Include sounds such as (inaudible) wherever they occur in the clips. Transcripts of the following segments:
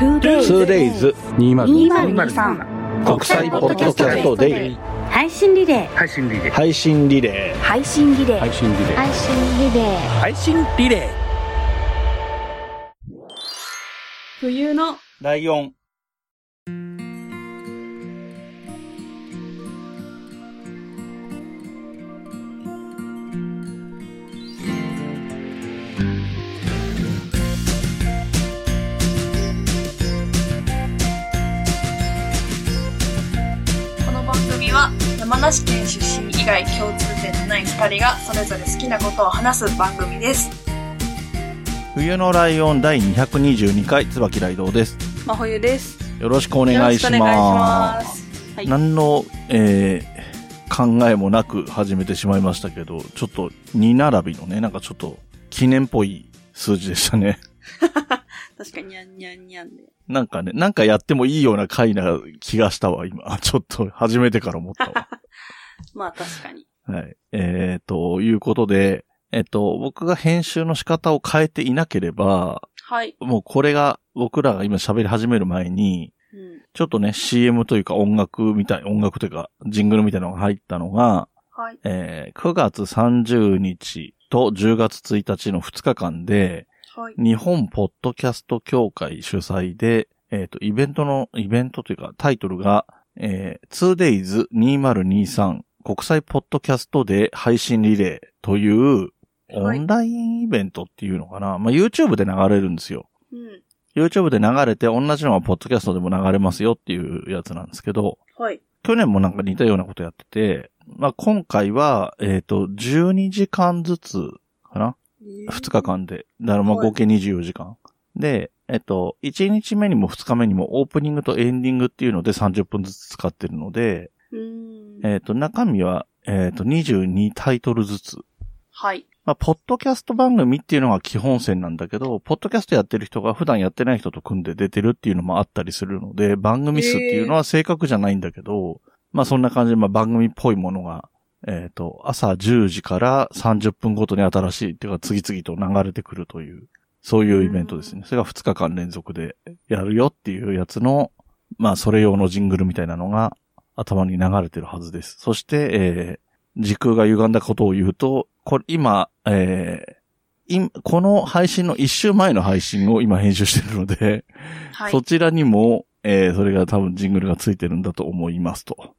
2days 2023国際ポッドキャストデイ。配信リレー。配信リレー。配信リレ配信リレー。ー配信リレー。配信リレー。配信リレ冬のライオン山梨県出身以外共通点のない2人がそれぞれ好きなことを話す番組です。冬のライオン第222回椿ライドウです。真冬です。よろしくお願いしまます。すはい。何の、えー考えもなく始めてしまいましたけどちょっと2並びのねなんかちょっと記念っぽい数字でしたね (laughs) 確かににゃんにゃんにゃんでなんかね、なんかやってもいいような回な気がしたわ、今。ちょっと、初めてから思ったわ。(laughs) まあ確かにはい。えー、ということで、えっと、僕が編集の仕方を変えていなければ、はい、もうこれが、僕らが今喋り始める前に、うん、ちょっとね、CM というか音楽みたい、音楽というか、ジングルみたいなのが入ったのが、はいえー、9月30日と10月1日の2日間で、はい。日本ポッドキャスト協会主催で、えっ、と、イベントの、イベントというか、タイトルが、えー、2days2023 国際ポッドキャストで配信リレーという、オはい。ンラインイベントっていうのかな、まあ、YouTube で流れるんですよ。うん。YouTube で流れて、同じのがポッドキャストでも流れますよっていうやつなんですけど、はい。去年もなんか似たようなことやってて、まあ、今回は、えっ、と、12時間ずつかな二日間で。だからまあはい合計24時間。で、えっと、1日目にも2日目にもオープニングとエンディングっていうので30分ずつ使ってるので、えっと、中身は、えっと、22タイトルずつ。はいまあ、ポッドキャスト番組っていうのが基本線なんだけど、ポッドキャストやってる人が普段やってない人と組んで出てるっていうのもあったりするので、番組数っていうのは正確じゃないんだけど、まあそんな感じで、まあ番組っぽいものが、えっ、と、朝10時から30分ごとに新しいっていうか次々と流れてくるという、そういうイベントですね。それが2日間連続でやるよっていうやつの、まあそれ用のジングルみたいなのが頭に流れてるはずです。そして、えー時空が歪んだことを言うと、これ今、えーいこの配信の一週前の配信を今編集してるので、はいそちらにも、えーそれが多分ジングルがついてるんだと思いますと。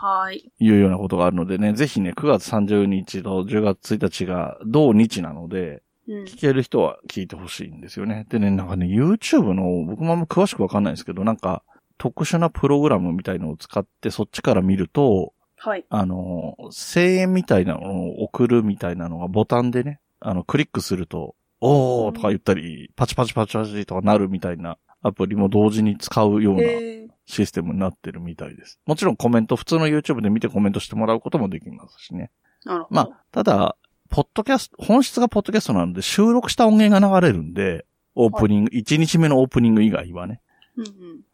はい。いうようなことがあるのでね、ぜひね、9月30日と10月1日が同日なので、うん。聞ける人は聞いてほしいんですよね。でね、なんかね、YouTube の、僕もあんま詳しくわかんないんですけど、なんか、特殊なプログラムみたいのを使ってそっちから見ると、はい。あの、声援みたいなのを送るみたいなのがボタンでね、あの、クリックすると、おーとか言ったり、パチパチパチパチとかなるみたいなアプリも同時に使うようなシステムになってるみたいです。もちろんコメント、普通の YouTube で見てコメントしてもらうこともできますしね。なるほどまあ、ただ、ポッドキャスト、本質がポッドキャストなので収録した音源が流れるんで、オープニング、1日目のオープニング以外はね。うん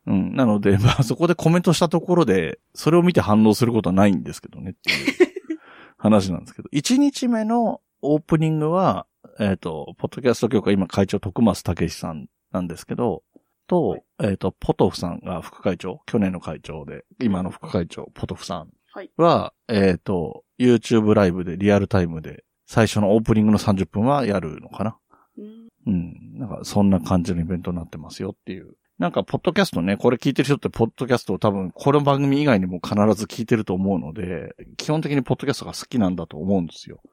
うんうん。なので、まあそこでコメントしたところで、それを見て反応することはないんですけどねっていう (laughs) 話なんですけど。1日目のオープニングは、えっ、と、ポッドキャスト協会今会長徳松武さんなんですけど、と、はいえっ、と、ポトフさんが副会長、去年の会長で、今の副会長、ポトフさんはいは、えっ、と、YouTube ライブでリアルタイムで、最初のオープニングの30分はやるのかな。うんうん。なんか、そんな感じのイベントになってますよっていう。なんか、ポッドキャストね、これ聞いてる人って、ポッドキャストを多分、この番組以外にも必ず聞いてると思うので、基本的にポッドキャストが好きなんだと思うんですよほ。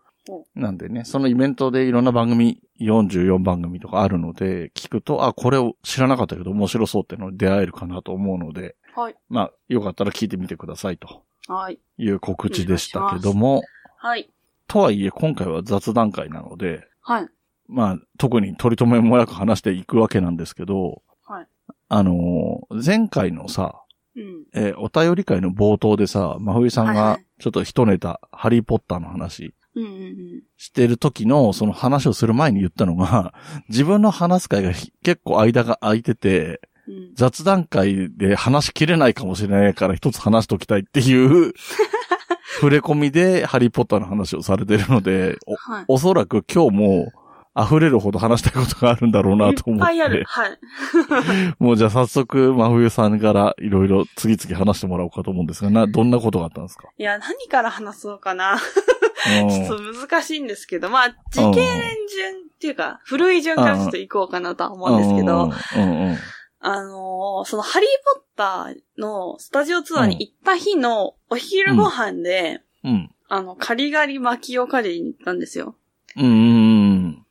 なんでね、そのイベントでいろんな番組、44番組とかあるので、聞くと、あ、これを知らなかったけど面白そうっていうのに出会えるかなと思うので、はい。まあ、よかったら聞いてみてくださいと。はい。いう告知でしたけども、はい。とはいえ今回は雑談会なので、はい。まあ、特に取り留めもなく話していくわけなんですけど、はい。あのー前回のさ、うん。えーお便り会の冒頭でさ、真冬さんがちょっと一ネタ、ハリーポッターの話してる時の、その話をする前に言ったのが、(laughs) 自分の話す会がひ結構間が空いてて、うん雑談会で話しきれないかもしれないから一つ話しておきたいっていう、(laughs) 触れ込みでハリーポッターの話をされてるので、おはい。おそらく今日も、溢れるほど話したいことがあるんだろうなと思っ。いっぱいある。はい。(laughs) もうじゃあ早速、真冬さんからいろいろ次々話してもらおうかと思うんですが、な、どんなことがあったんですか？いや、何から話そうかな。うんちょっと難しいんですけど、まあ、時系年順っていうか、古い順からちょっと行こうかなとは思うんですけど、うんうん。あのーそのハリーポッターのスタジオツアーに行った日のお昼ご飯で、うん。あの、カリガリ巻きを狩りに行ったんですよ。うんうんうん。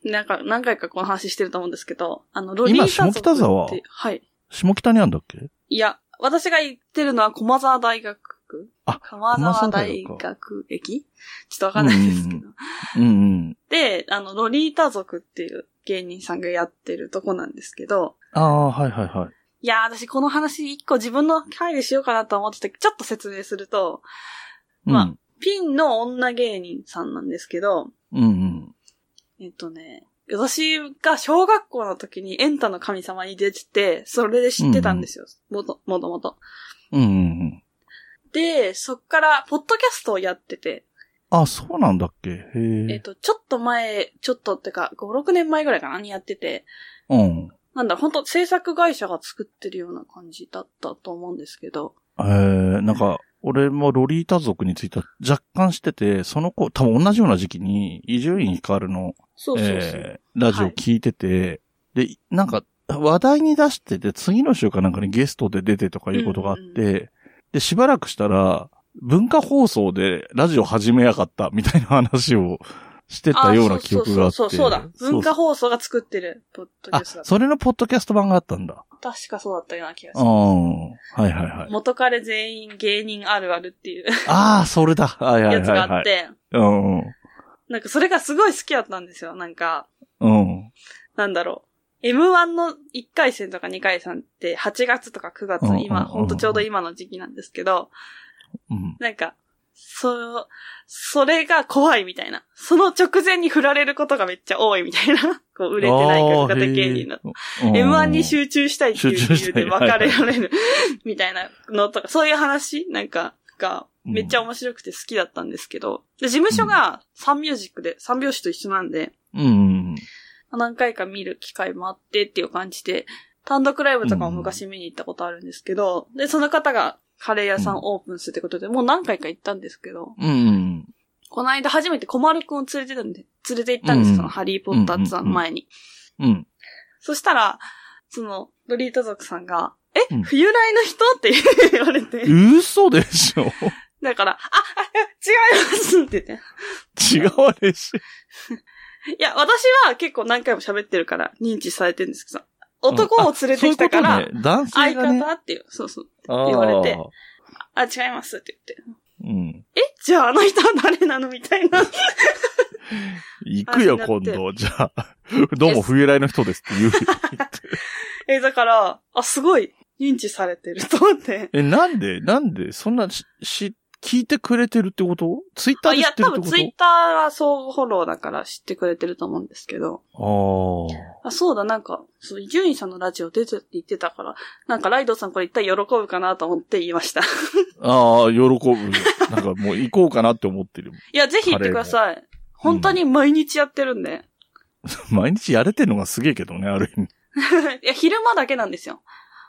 なんか、何回かこの話してると思うんですけど、あの、ロリータ族今下北沢ってはい。下北にあんだっけ？いや、私が行ってるのは駒沢大学区あ駒沢大学駅？ちょっとわかんないですけど。うんうん。で、あの、ロリータ族っていう芸人さんがやってるとこなんですけど、ああ、はいはいはい。いやー、私この話一個自分の回でしようかなと思ってて、ちょっと説明すると、まあうんピンの女芸人さんなんですけど、うんうん。えっとね、私が小学校の時にエンタの神様に出てて、それで知ってたんですよ。もと、もともと。うんうんうん。で、そっから、ポッドキャストをやってて、あ、そうなんだっけ？へえ。えっと、ちょっと前、ちょっとってか、5、6年前ぐらいかなにやってて、うん。なんだ、本当制作会社が作ってるような感じだったと思うんですけど、えー、なんか、俺もロリータ族については若干知ってて、その子、多分同じような時期に、伊集院光の、そうそうそう。えー、ラジオ聞いてて、で、なんか、話題に出してて、次の週かなんかにゲストで出てとかいうことがあって、うんで、しばらくしたら、文化放送でラジオ始めやがった、みたいな話をしてたような記憶があって。そうそうそうそうだ。文化放放送が作ってる、ポッドキあャストだ、それのポッドキャスト版があったんだ。確かそうだったような気がすうん。る。はいはいはい。元彼全員芸人あるあるっていうああ、それだ。はいはいやつがはい、はい。あって、うんうん。なんかそれがすごい好きだったんですよ。なんか、うん。なんだろう。M1 の1回戦とか2回戦って8月とか9月今、ほんとちょうど今の時期なんですけど、うん。なんか、そう、それが怖いみたいな。その直前に振られることがめっちゃ多いみたいな。(laughs) こう、売れてない曲型芸人だと。M1 に集中したいっていう理由で別れられる。(laughs) みたいなのとか、そういう話？なんかがめっちゃ面白くて好きだったんですけど、で事務所がサンミュージックで、三拍子と一緒なんで、うんうん。何回か見る機会もあってっていう感じで、単独ライブとかも昔見に行ったことあるんですけど、で、その方がカレー屋さんオープンするってことで、もう何回か行ったんですけど、うんうん。この間初めて小丸くんを連れてたんで、連れて行ったんですよ、うんそのハリーポッターツアーの前に。うん。そしたら、その、ロリータ族さんが、え、うん冬来の人？って言われて。嘘でしょだから、あ、あ、違いますって言って。違うでしょいや、私は結構何回も喋ってるから認知されてるんですけど、男を連れてきたから、そういうことね、男性相がね。方っていう、そうそう。言われて。あ、違いますって言って。うん。えじゃああの人は誰なのみたいな。行くよ、今度。じゃあ、どうも冬来の人ですって言う。(laughs) え、だから、あ、すごい認知されてると思って。え、なんで？なんで？そんなし、し、聞いてくれてるってこと？ツイッターで知ってるってこと？多分ツイッターは相互フォローだから知ってくれてると思うんですけど。ああ。あ、そうだ、なんか、そう、伊集院さんのラジオ出てって言ってたから、なんかライドさんこれ一体喜ぶかなと思って言いました。(laughs) ああ、喜ぶ。なんかもう行こうかなって思ってる。(laughs) いや、ぜひ行ってください。本当に毎日やってるんで。(laughs) 毎日やれてるのがすげえけどね、ある意味。いや、昼間だけなんですよ。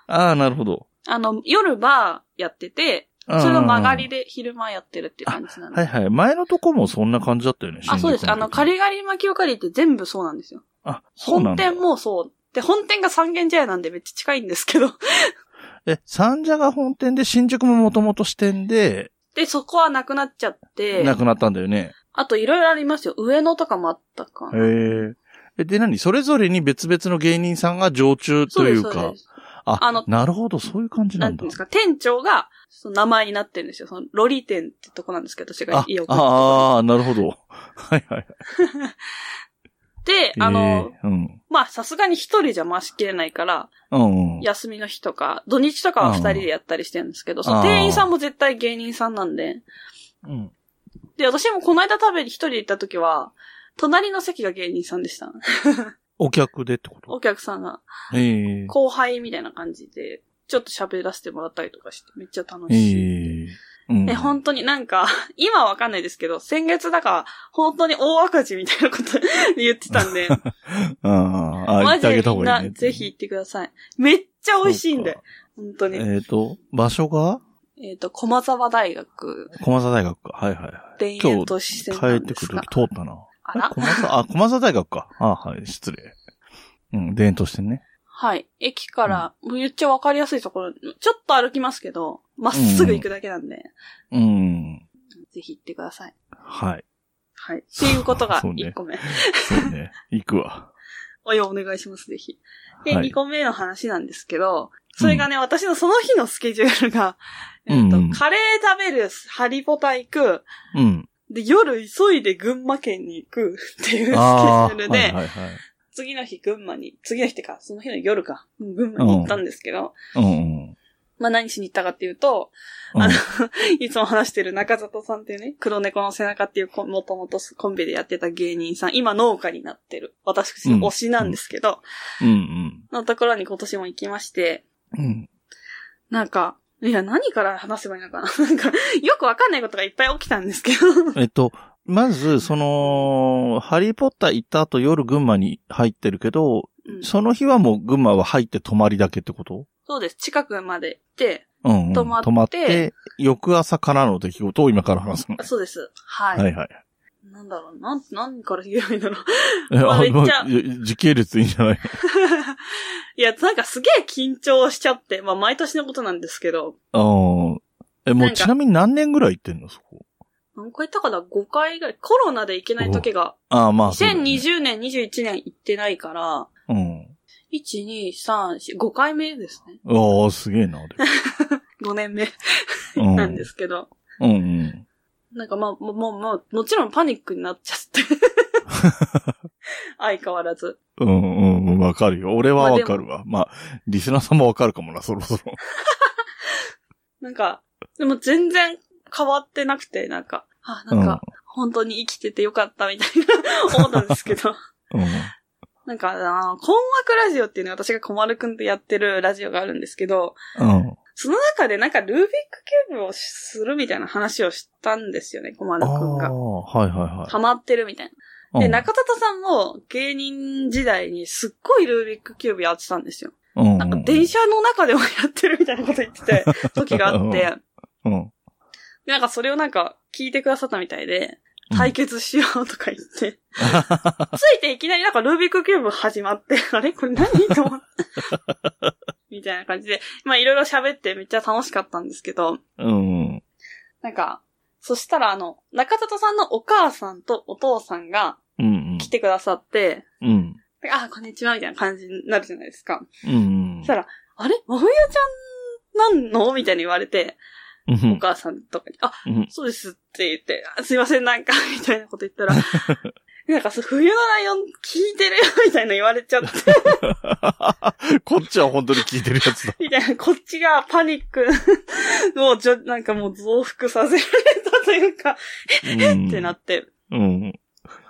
ああ、なるほど。あの、夜バーやってて、それの曲がりで昼間やってるっていう感じなんで。はいはい。前のとこもそんな感じだったよね。あ、そうです。あの、カり。リガリ巻きを借りって全部そうなんですよ。あ、そうなんだ。本店もそう。で、本店が三軒茶屋なんでめっちゃ近いんですけど。(laughs) え、三社が本店で新宿ももともと支店で、で、そこはなくなっちゃって、なくなったんだよね。あといろいろありますよ。上野とかもあったかへな。え。え、で何？それぞれに別々の芸人さんが常駐というかそうですそうで。すあ、あのなるほど、そういう感じなんだなんで。すか、店長が、その名前になってるんですよ。その、ロリ店ってとこなんですけど、私があよく、ああ、なるほど。はいはい。(laughs) で、あの、えーうん。まあ、さすがに一人じゃ回しきれないから、うんうん。休みの日とか、土日とかは二人でやったりしてるんですけど、そのあー店員さんも絶対芸人さんなんで、うん。で、私もこの間食べに一人で行った時は、隣の席が芸人さんでした。お客でってこと？(laughs) お客さんが、ええ後輩みたいな感じで、ちょっと喋らせてもらったりとかして、めっちゃ楽えしい。えううん。え、本当になんか、(laughs) 今はわかんないですけど、先月だから、本当に大赤字みたいなこと言ってたんで、(laughs) うん。あ、言マジでみんな。ぜひ行ってください。めっちゃ美味しいんで本当に。えっ、と、場所が？えっ、と、駒沢大学、駒沢大学か。はいはいはい。田園都市線帰ってくるですが時通ったな。あら？駒沢、あ、駒沢大学か。あはい、失礼。うん、田園としてね。はい。駅から、もう言っちゃわかりやすいところ、ちょっと歩きますけど、まっすぐ行くだけなんで、うん。ぜひ行ってください。はい。はい。っていうことがそうね1個目。そうね。行くわ。(laughs) おや、お願いします、ぜひ。で、はい2個目の話なんですけど、それがね、私のその日のスケジュールが、えっと、うんうんカレー食べる、ハリポタ行く、うん。で、夜急いで群馬県に行くっていうスケジュ。ールで、はいはいはい。次の日群馬に、次の日ってか、その日の夜か、群馬に行ったんですけど、うんうん。まあ何しに行ったかっていうと、うんあの、(laughs) いつも話してる中里さんっていうね、黒猫の背中っていうもともとコンビでやってた芸人さん、今農家になってる、私の推しなんですけど、うんのところに今年も行きまして、うん。うん。なんか、いや、何から話せばいいのかななんか、よくわかんないことがいっぱい起きたんですけど。えっと、まず、その、ハリーポッター行った後夜群馬に入ってるけど、うんその日はもう群馬は入って泊まりだけってこと？そうです。近くまで行って、うん、うん。泊まって泊まって、翌朝からの出来事を今から話すの。あそうです。はい。はいはい。なんだろう、なん、何から言えばいいんだろう。(laughs) えあめっちゃまあ時系列いいんじゃない？(laughs) いや、なんかすげえ緊張しちゃって、まあ毎年のことなんですけど、あーえ、もうちなみに何年ぐらい行ってんのそこ？何回行ったかな ?5 回ぐらい。コロナで行けない時が、ああ、まあね、2020年、21年行ってないから、うん。1、2、3、4、5回目ですね。ああ、すげえな、で5 (laughs) 年目うんなんですけど。うんうん。なんかまあ、もう、もう、もうもちろんパニックになっちゃって。相変わらず。うんうん、わかるよ。俺はわかるわ。まあ、リスナーさんもわかるかもな、そろそろ。(laughs) なんか、でも全然変わってなくて、なんか、あ、なんか、本当に生きててよかったみたいな思ったんですけど。(laughs) うん。なんか、あの困惑ラジオっていうのは私が小丸くんとやってるラジオがあるんですけど、うん。その中でなんかルービックキューブをするみたいな話をしたんですよね、小丸くんが。ー、はいはいはい。ハマってるみたいな。で、うん中田さんも芸人時代にすっごいルービックキューブやってたんですよ。うんなんか電車の中でもやってるみたいなこと言ってて、時があって。うん。で、なんかそれをなんか聞いてくださったみたいで、対決しようとか言って。ついていきなりなんかルービックキューブ始まって、(laughs) あれ？これ何と思って？みたいな感じで、まあいろいろ喋ってめっちゃ楽しかったんですけど、うん。なんか、そしたらあの、中里さんのお母さんとお父さんがうん。来てくださって、うん。であ、こんにちは、みたいな感じになるじゃないですか。うんそしたら、あれ？真冬ちゃんなんの？みたいに言われて、うん。お母さんとかに、あ、うん。そうですって言って、あすいません、なんか、(laughs) みたいなこと言ったら、(laughs) なんか冬のライオン聞いてるよ、みたいな言われちゃって、(laughs) こっちは本当に聞いてるやつだ。みたいな、こっちがパニックをじょ、なんかもう増幅させられたというか、うんってなって、うん。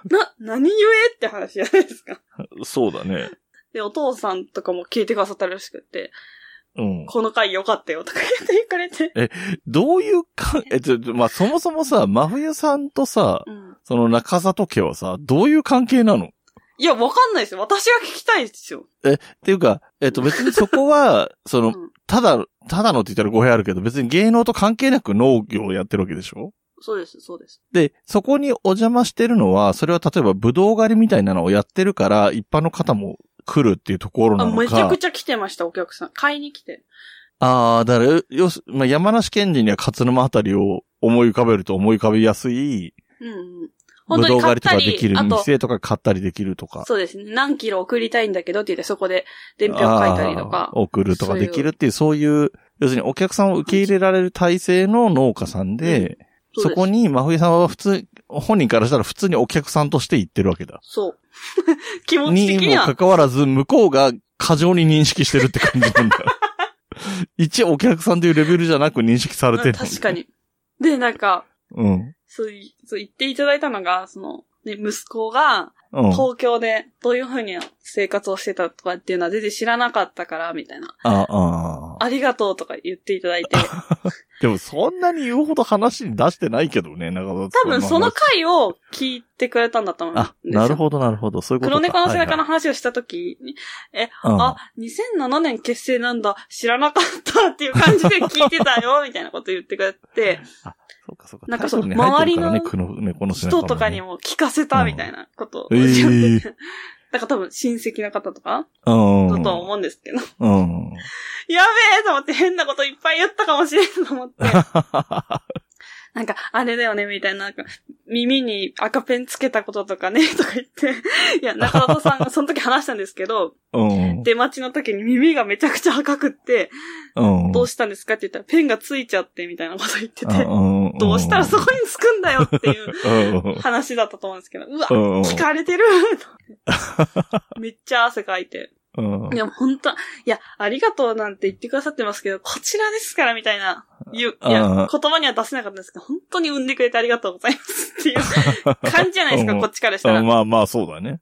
な、何故？って話じゃないですか。そうだね。で、お父さんとかも聞いてくださったらしくて、うん。この回良かったよとか言ってくれて。どういうか、え、ちょ、まあ、そもそもさ、真冬さんとさ、うん。その中里家はさ、どういう関係なの？いや、わかんないですよ。私が聞きたいですよ。っていうか、えっと別にそこは、(laughs) その、うん。ただ、ただのって言ったら語弊あるけど、別に芸能と関係なく農業をやってるわけでしょ？そうです、そうです。で、そこにお邪魔してるのは、それは例えばブドウ狩りみたいなのをやってるから、一般の方も来るっていうところなあ、のか。めちゃくちゃ来てました、お客さん。買いに来て。ああ、だから、要す、まあ、山梨県人には勝沼あたりを思い浮かべると思い浮かべやすい、うん本当に狩りとかできり、る店とか買ったりできるとか。そうですね。何キロ送りたいんだけどって言って、そこで伝票書いたりとか。送るとかできるっていう、そういう、要するにお客さんを受け入れられる体制の農家さんで、そこに。に真冬さんは普通、本人からしたら普通にお客さんとして行ってるわけだ。そう。(laughs) 気持ち的にはにもか。かわらず、向こうが過剰に認識してるって感じなんだ。(laughs) 一お客さんというレベルじゃなく認識されてる、確か。に。で、なんか、うん。そうい、そう言っていただいたのが、その、ね、息子がうん。東京でどういうふうに生活をしてたとかっていうのは全然知らなかったから、みたいな。あ、あありがとうとか言っていただいて。(laughs) でもそんなに言うほど話に出してないけどね、中田多分その回を聞いてくれたんだと思うんですよ。あ、なるほど、なるほど。そういうこと黒か。猫の背中のはい話をした時に、え、はい。あ、2007年結成なんだ、知らなかったっていう感じで聞いてたよ、みたいなこと言ってくれて、そうかそうか。なんかそうタイトルに入ってるからね周黒猫の人とかにも聞かせたみたいなことをうん。ええ (laughs) だから多分親戚の方とかうん。だとは思うんですけど、うん。やべえと思って変なこといっぱい言ったかもしれんと思って、(laughs) なんか、あれだよね、みたいな、なんか、耳に赤ペンつけたこととかね、とか言って、(laughs) いや、中田さんが (laughs) その時話したんですけど、うん。出待ちの時に耳がめちゃくちゃ赤くって、うん。どうしたんですかって言ったら、ペンがついちゃって、みたいなこと言ってて、うんどうしたらそこにつくんだよっていううん話だったと思うんですけど、うわ、うん聞かれてる (laughs) めっちゃ汗かいて。うんいや、本当いや、ありがとうなんて言ってくださってますけど、こちらですから、みたいな、言う、いや、うん言葉には出せなかったんですけど、本当に産んでくれてありがとうございますっていう (laughs) 感じじゃないですか、うんこっちからしたら。まあまあ、そうだね。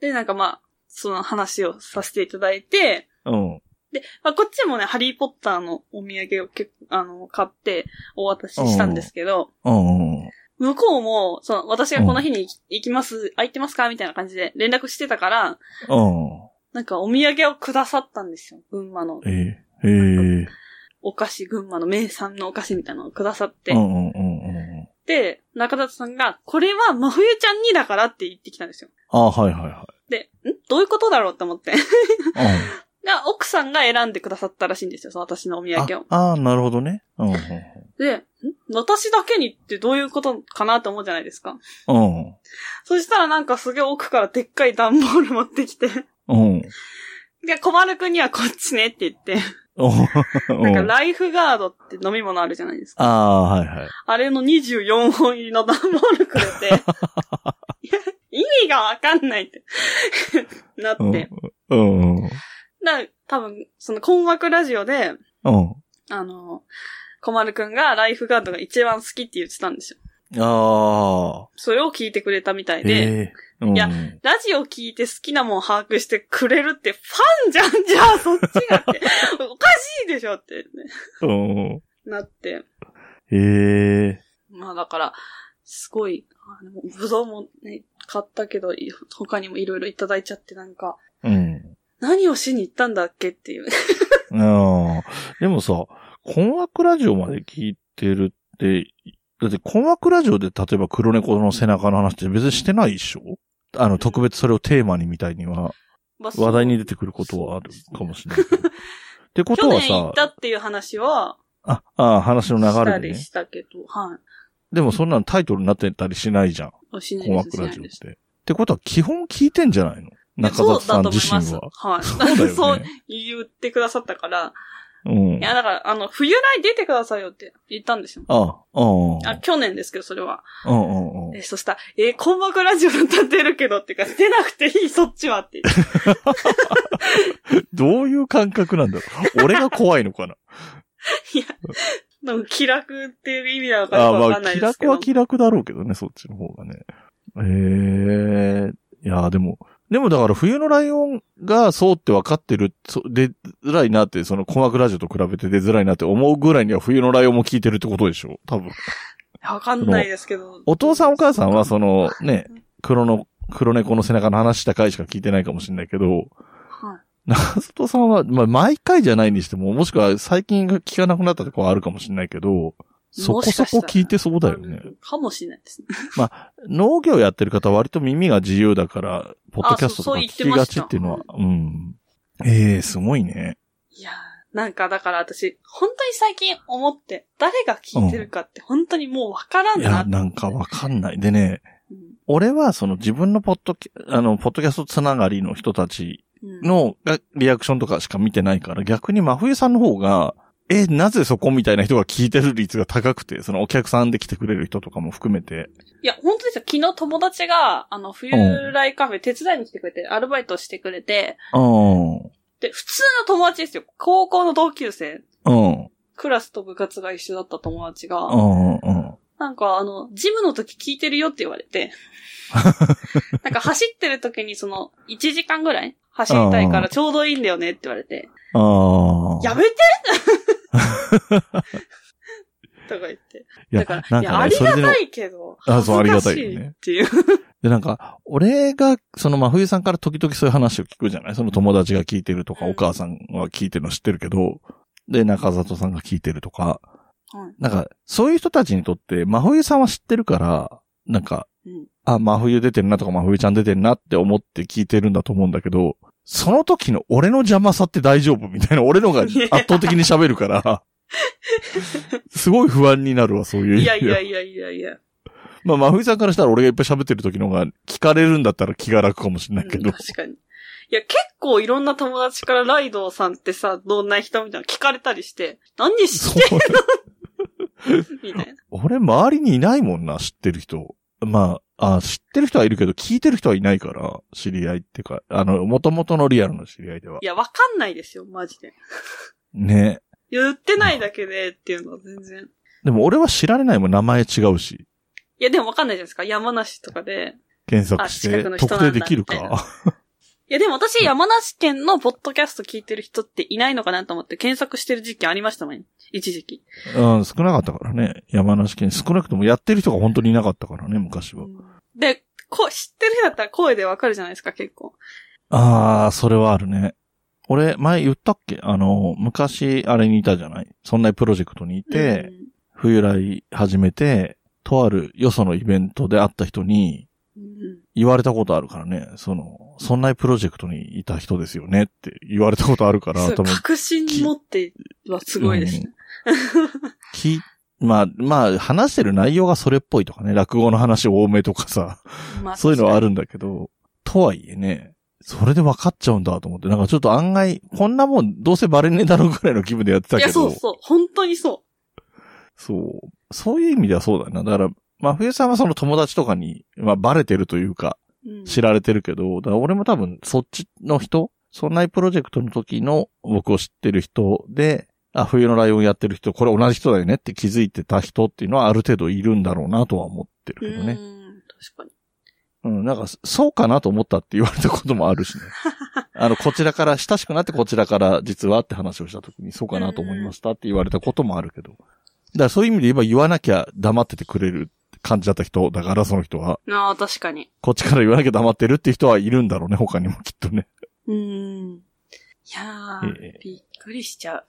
で、なんかまあ、その話をさせていただいて、うん。で、まあ、こっちもね、ハリーポッターのお土産を結構、あの、買ってお渡ししたんですけど、うん。向こうも、その、私がこの日に行き行きます、空いてますかみたいな感じで連絡してたから、うん。なんかお土産をくださったんですよ。群馬のええええお菓子、群馬の名産のお菓子みたいなのをくださって。うんうんうんうん。で、中田さんが、これは真冬ちゃんにだからって言ってきたんですよ。ああ、はいはいはで、ん？どういうことだろうって思って。い。うん。(laughs) が、奥さんが選んでくださったらしいんですよ、その私のお土産を。ああー、なるほどね。うん。で、ん？私だけにってどういうことかなって思うじゃないですか。うん。そしたらなんかすげえ奥からでっかい段ボール持ってきて、うん。で、小丸くんにはこっちねって言って、(laughs) うん。なんかライフガードって飲み物あるじゃないですか。ああ、はいはい。あれの24本入りの段ボールくれて、(laughs) いや意味がわかんないって (laughs) なって。うん。うん。だ多分、その困惑ラジオで、うん。あの、小丸くんがライフガードが一番好きって言ってたんですよ。ああ。それを聞いてくれたみたいで、ええうん。いやラジオ聞いて好きなもん把握してくれるってファンじゃんじゃあそっちがって。(laughs) おかしいでしょって、ね、うん。なって。ええまあだから、すごい、あのぶどうもね、買ったけど、い他にもいろいろいただいちゃってなんか、うん。何をしに行ったんだっけっていう。ああ。でもさ、困惑ラジオまで聞いてるって、だって困惑ラジオで例えば黒猫の背中の話って別にしてないでしょ？あの、特別それをテーマにみたいには、話題に出てくることはあるかもしれない。(laughs) ってことは去年行っさ、たっていう話は、あ、あ話のした流れでね。りしたけど、はい。でもそんなのタイトルになってたりしないじゃん。あしない困です、しないです。惑ラジオって。ってことは基本聞いてんじゃないの？中田さん自身は。はい。(laughs) そうだよね (laughs) そう言ってくださったから。うんい。や、だから、あの、冬来出てくださいよって言ったんですよ。あ、うん。あ、去年ですけど、それは。うんうんうん。え、そしたら、えー、困惑ラジオだったら出るけどっていうか、出なくていい、そっちはって。(laughs) どういう感覚なんだろう俺が怖いのかな (laughs) いや、でも気楽っていう意味なのかわかんない気ですけど。楽は気楽だろうけどね、そっちの方がね。ええいや、でも、でもだから冬のライオンがそうって分かってる、そ出づらいなって、その困惑ラジオと比べて出づらいなって思うぐらいには冬のライオンも聞いてるってことでしょ？多分。わかんないですけど。お父さんお母さんはそのね、黒の、黒猫の背中の話した回しか聞いてないかもしれないけど、はい。中里さんは、まあ、毎回じゃないにしても、もしくは最近聞かなくなったとこはあるかもしれないけど、そこそこ聞いてそうだよね。かもしれないですね。農業やってる方は割と耳が自由だから、ポッドキャストとか聞きがちっていうのは、うん。ええすごいね。いやーなんかだから私、本当に最近思って、誰が聞いてるかって本当にもうわからんないや、なんかわかんない。でね、うん俺はその自分のポッドキャ、あの、ポッドキャストつながりの人たちうんのがリアクションとかしか見てないから、逆に真冬さんの方が、え、なぜそこみたいな人が聞いてる率が高くて、そのお客さんで来てくれる人とかも含めて。いや、本当ですよ。昨日友達が、あの、冬来カフェ手伝いに来てくれて、アルバイトしてくれて、うん。で、普通の友達ですよ。高校の同級生。うん。クラスと部活が一緒だった友達が、うん。うん。なんかあの、ジムの時聞いてるよって言われて、(laughs) なんか走ってる時にその、1時間ぐらい走りたいからちょうどいいんだよねって言われて、ああ。やめて (laughs) とか言って。いやだかね、ありがたいけど、あそうありがたいよね。っていう。で、なんか、俺が、その真冬さんから時々そういう話を聞くじゃない？その友達が聞いてるとか、うん。お母さんは聞いてるの知ってるけど、で、中里さんが聞いてるとか、はい。なんか、そういう人たちにとって、真冬さんは知ってるから、なんか、うん。あ、真冬出てるなとか、真冬ちゃん出てるなって思って聞いてるんだと思うんだけど、その時の俺の邪魔さって大丈夫みたいな、俺のが圧倒的に喋るから、すごい不安になるわ、そういういやいやいやいやいや。まあ、真冬さんからしたら俺がいっぱい喋ってる時の方が聞かれるんだったら気が楽かもしれないけど。うん確かに。いや、結構いろんな友達からライドウさんってさ、どんな人みたいなの聞かれたりして、何知ってそう (laughs) みたいな。俺周りにいないもんな、知ってる人。まあ、あ知ってる人はいるけど、聞いてる人はいないから、知り合いっていうか、あの、元々のリアルの知り合いでは。いや、わかんないですよ、マジで。ね。言ってないだけでっていうのは全然。でも俺は知られないもん、名前違うし。いや、でもわかんないじゃないですか。山梨とかで。検索して特定できるか？いや、でも私、山梨県のポッドキャスト聞いてる人っていないのかなと思って検索してる時期ありましたもん。一時期。うん、少なかったからね。山梨県。少なくともやってる人が本当にいなかったからね、昔は。で、こ知ってる人だったら声でわかるじゃないですか、結構。ああ、それはあるね。俺、前言ったっけ？あの、昔、あれにいたじゃない？そんなプロジェクトにいて、冬来始めて、とあるよそのイベントで会った人にうん、うん言われたことあるからね。その、そんなプロジェクトにいた人ですよねって言われたことあるから、多分、確信持ってはすごいですね。き、まあ、まあ、話してる内容がそれっぽいとかね、落語の話多めとかさ、(laughs) まあそういうのはあるんだけど、とはいえね、それで分かっちゃうんだと思って、なんかちょっと案外、こんなもんどうせバレねえだろうぐらいの気分でやってたいや、けど、そうそう。本当にそそう。そういう意味ではそうだな。だから、まあ、冬さんはその友達とかに、まあ、バレてるというか、知られてるけど、だから俺も多分、そっちの人、そんなプロジェクトの時の僕を知ってる人で、あ、冬のライオンやってる人、これ同じ人だよねって気づいてた人っていうのはある程度いるんだろうなとは思ってるけどね。うん確かに。うん、なんか、そうかなと思ったって言われたこともあるしね。(laughs) あの、こちらから、親しくなってこちらから実はって話をした時に、そうかなと思いましたって言われたこともあるけど。だからそういう意味で言えば言わなきゃ黙っててくれる感じだった人、だからその人は、ああ、確かに。こっちから言わなきゃ黙ってるって人はいるんだろうね、他にもきっとね。うん。いやー、ええびっくりしちゃう。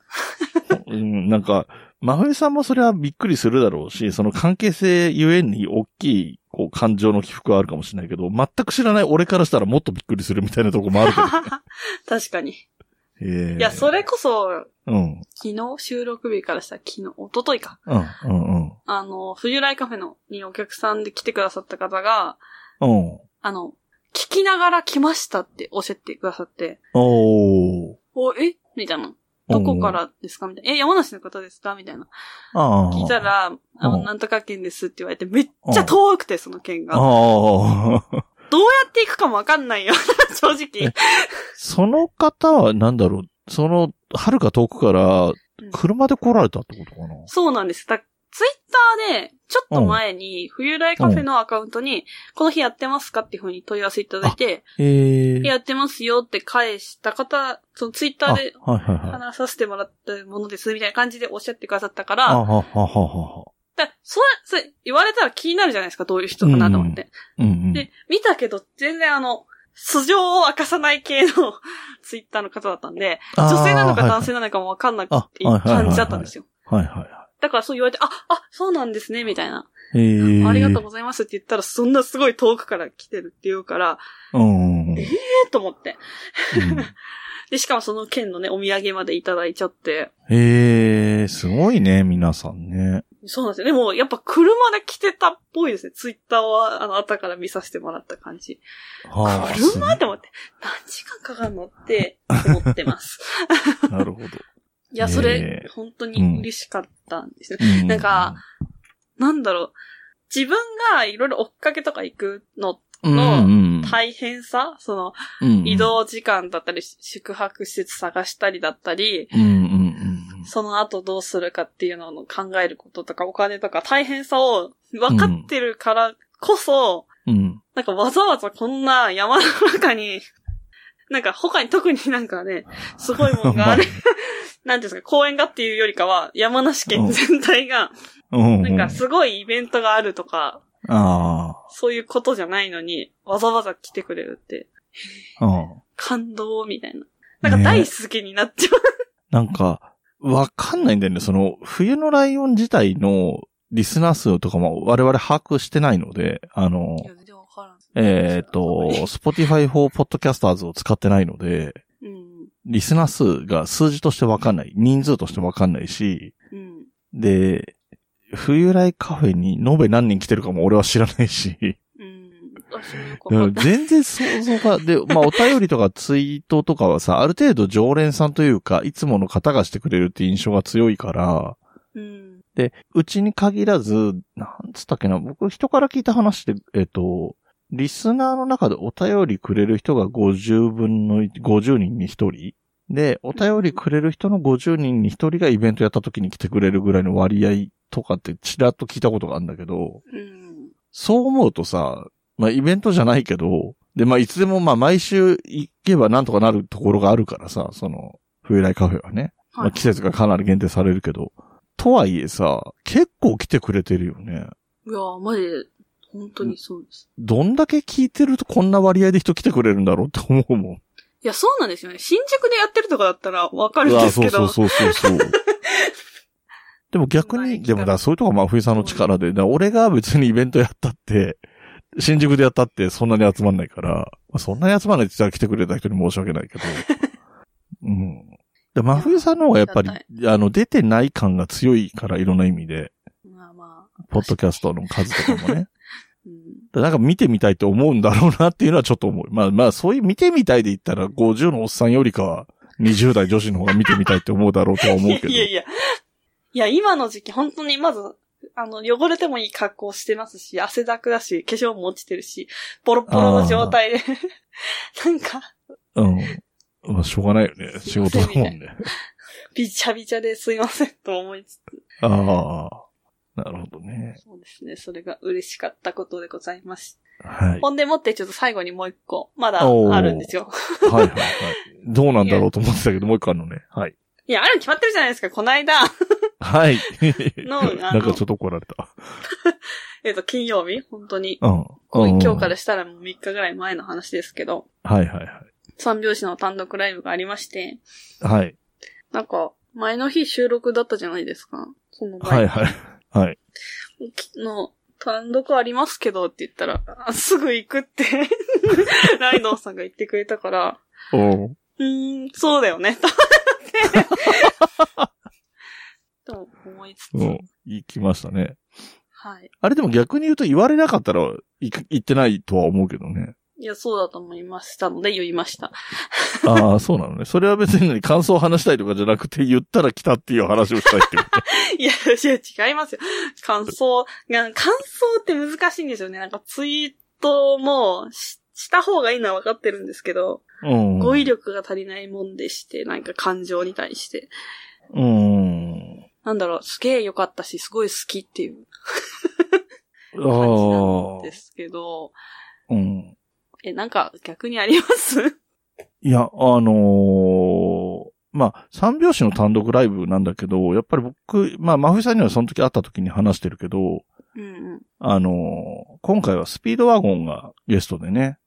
うん、なんか、真冬さんもそれはびっくりするだろうし、その関係性ゆえに大きい、こう、感情の起伏はあるかもしれないけど、全く知らない俺からしたらもっとびっくりするみたいなとこもあるけど。(laughs) 確かに。ええいや、それこそ、うん。昨日収録日からしたら昨日、一昨日か。うん、うん、あの、冬来カフェのにお客さんで来てくださった方が、うん。うん。あの、聞きながら来ましたっておっしゃってくださって、おー。お、え？みたいな。どこからですか？みたいな。え、山梨の方ですか？みたいな。聞いたら、なんとか県ですって言われて、めっちゃ遠くて、その県が。あどうやあ。って行くかもわかんないよ。(laughs) 正直。その方はなんだろう、その、遥か遠くから、車で来られたってことかな？そうなんです。だツイッターで、ちょっと前に、冬来カフェのアカウントに、この日やってますかっていうふうに問い合わせいただいて、ええやってますよって返した方、そのツイッターで。話させてもらったものです、みたいな感じでおっしゃってくださったかあら、はははは。(laughs) だそれ、それ言われたら気になるじゃないですか、どういう人かなと思って。うんうん。で、見たけど、全然あの、素性を明かさない系の (laughs) ツイッターの方だったんで、女性なのか男性なのかもわかんなくてい感じだったんですよ。はいはいはだからそう言われて、あ、あ、そうなんですね、みたいな。い。ええありがとうございますって言ったら、そんなすごい遠くから来てるって言うから、うん。ええと思って。(laughs) で、しかもその県のね、お土産までいただいちゃって。ええすごいね、皆さんね。そうなんですよ。でも、やっぱ車で来てたっぽいですね。ツイッターは、あの、後から見させてもらった感じ。はあ車って思って、何時間かかるのって思ってます。(laughs) なるほど。いや、それ、本当に嬉しかったんですよ。うなんか、なんだろう。自分がいろいろ追っかけとか行くののの大変さ、その、移動時間だったり、宿泊施設探したりだったり、うんうんうんその後どうするかっていうのを考えることとか、お金とか大変さを分かってるからこそ、うん。うん。なんかわざわざこんな山の中に、(laughs) なんか他に特になんかね、すごいもんがある (laughs) (laughs) なんていうんですか、公園がっていうよりかは、山梨県全体が。なんかすごいイベントがあるとか、あそういうことじゃないのに、わざわざ来てくれるって。感動みたいな。なんか大好きになっちゃう。なんか、わかんないんだよね。その、冬のライオン自体のリスナー数とかも我々把握してないので、あの、えっ、と、Spotify for Podcasters を使ってないので、うん。リスナー数が数字としてわかんない。人数としてわかんないし、うん。で、冬来カフェに延べ何人来てるかも俺は知らないし、うん。私もよくわかんない。全然想像が、で、まあお便りとかツイートとかはさ、ある程度常連さんというか、いつもの方がしてくれるって印象が強いから、うん。で、うちに限らず、なんつったっけな、僕人から聞いた話で、えっと、リスナーの中でお便りくれる人が50分の1、50人に1人で、お便りくれる人の50人に1人がイベントやった時に来てくれるぐらいの割合とかってちらっと聞いたことがあるんだけど、うん。そう思うとさ、まあイベントじゃないけど、で、まあいつでもまあ毎週行けばなんとかなるところがあるからさ、その、冬来カフェはね。まあ季節がかなり限定されるけど、とはいえさ、結構来てくれてるよね。いや、マジで、本当にそうです。どんだけ聞いてるとこんな割合で人来てくれるんだろうって思うもん。いや、そうなんですよね。新宿でやってるとかだったらわかるんですけど。そうそうそうそうそう。(laughs) でも逆に、でもだ、そういうとこは真冬さんの力で、俺が別にイベントやったって、新宿でやったってそんなに集まんないから、まあ、そんなに集まんないって言ったら来てくれた人に申し訳ないけど。(laughs) うん。で、真冬さんの方がやっぱりあの、出てない感が強いから、いろんな意味で、まあまあ。ポッドキャストの数とかもね。(laughs) うん。だなんか見てみたいと思うんだろうなっていうのはちょっと思う。まあまあ、そういう見てみたいで言ったら、50のおっさんよりかは、20代女子の方が見てみたいって思うだろうとは思うけど。(laughs) いやいや。いや、今の時期、本当にまず、あの、汚れてもいい格好してますし、汗だくだし、化粧も落ちてるし、ボロボロの状態で、なんか、うん。まあ、しょうがないよね。仕事だもんね。(laughs) びちゃびちゃですいません、と思いつつ。ああ。なるほどね。そうですね、それが嬉しかったことでございます。はい。ほんでもって、ちょっと最後にもう一個、まだあるんですよ。はいはいはい。どうなんだろうと思ってたけど、もう一個あるのね。はい。いや、あるに決まってるじゃないですか、この間。はい。のあのなんかちょっと怒られた。(laughs) えっと、金曜日？本当に。うん。今日からしたらもう3日ぐらい前の話ですけど、はいはい三拍子の単独ライブがありまして、はい。はい。なんか、前の日収録だったじゃないですか。その前。はいはい。はい。の、単独ありますけどって言ったら、あすぐ行くって、(laughs) ライドウさんが言ってくれたから、おううーん、そうだよね、と (laughs) と思いつつ、うん。行きましたね。はい。あれでも逆に言うと言われなかったら行ってないとは思うけどね。いや、そうだと思いましたので言いました。ああ、そうなのね。それは別に何感想を話したいとかじゃなくて言ったら来たっていう話をしたいってこと。(laughs) いや、いや、違いますよ。感想が、感想って難しいんですよね。なんかツイートもしした方がいいのは分かってるんですけど、うん。語彙力が足りないもんでして、なんか感情に対して。うん。なんだろう、すげえ良かったし、すごい好きっていうあ感じなんあで。すけど、うん。え、なんか逆にあります？いや、あのーまあ、三拍子の単独ライブなんだけど、やっぱり僕、まあ、真冬さんにはその時会った時に話してるけど、うんうん。あのー今回はスピードワゴンがゲストでね、はい。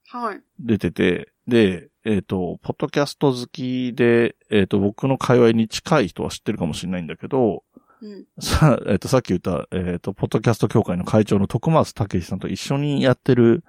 出てて、で、えっ、と、ポッドキャスト好きで、えっ、と、僕の界隈に近い人は知ってるかもしれないんだけど、うん。さ、えっ、と、さっき言った、えっ、と、ポッドキャスト協会の会長の徳松武さんと一緒にやってる、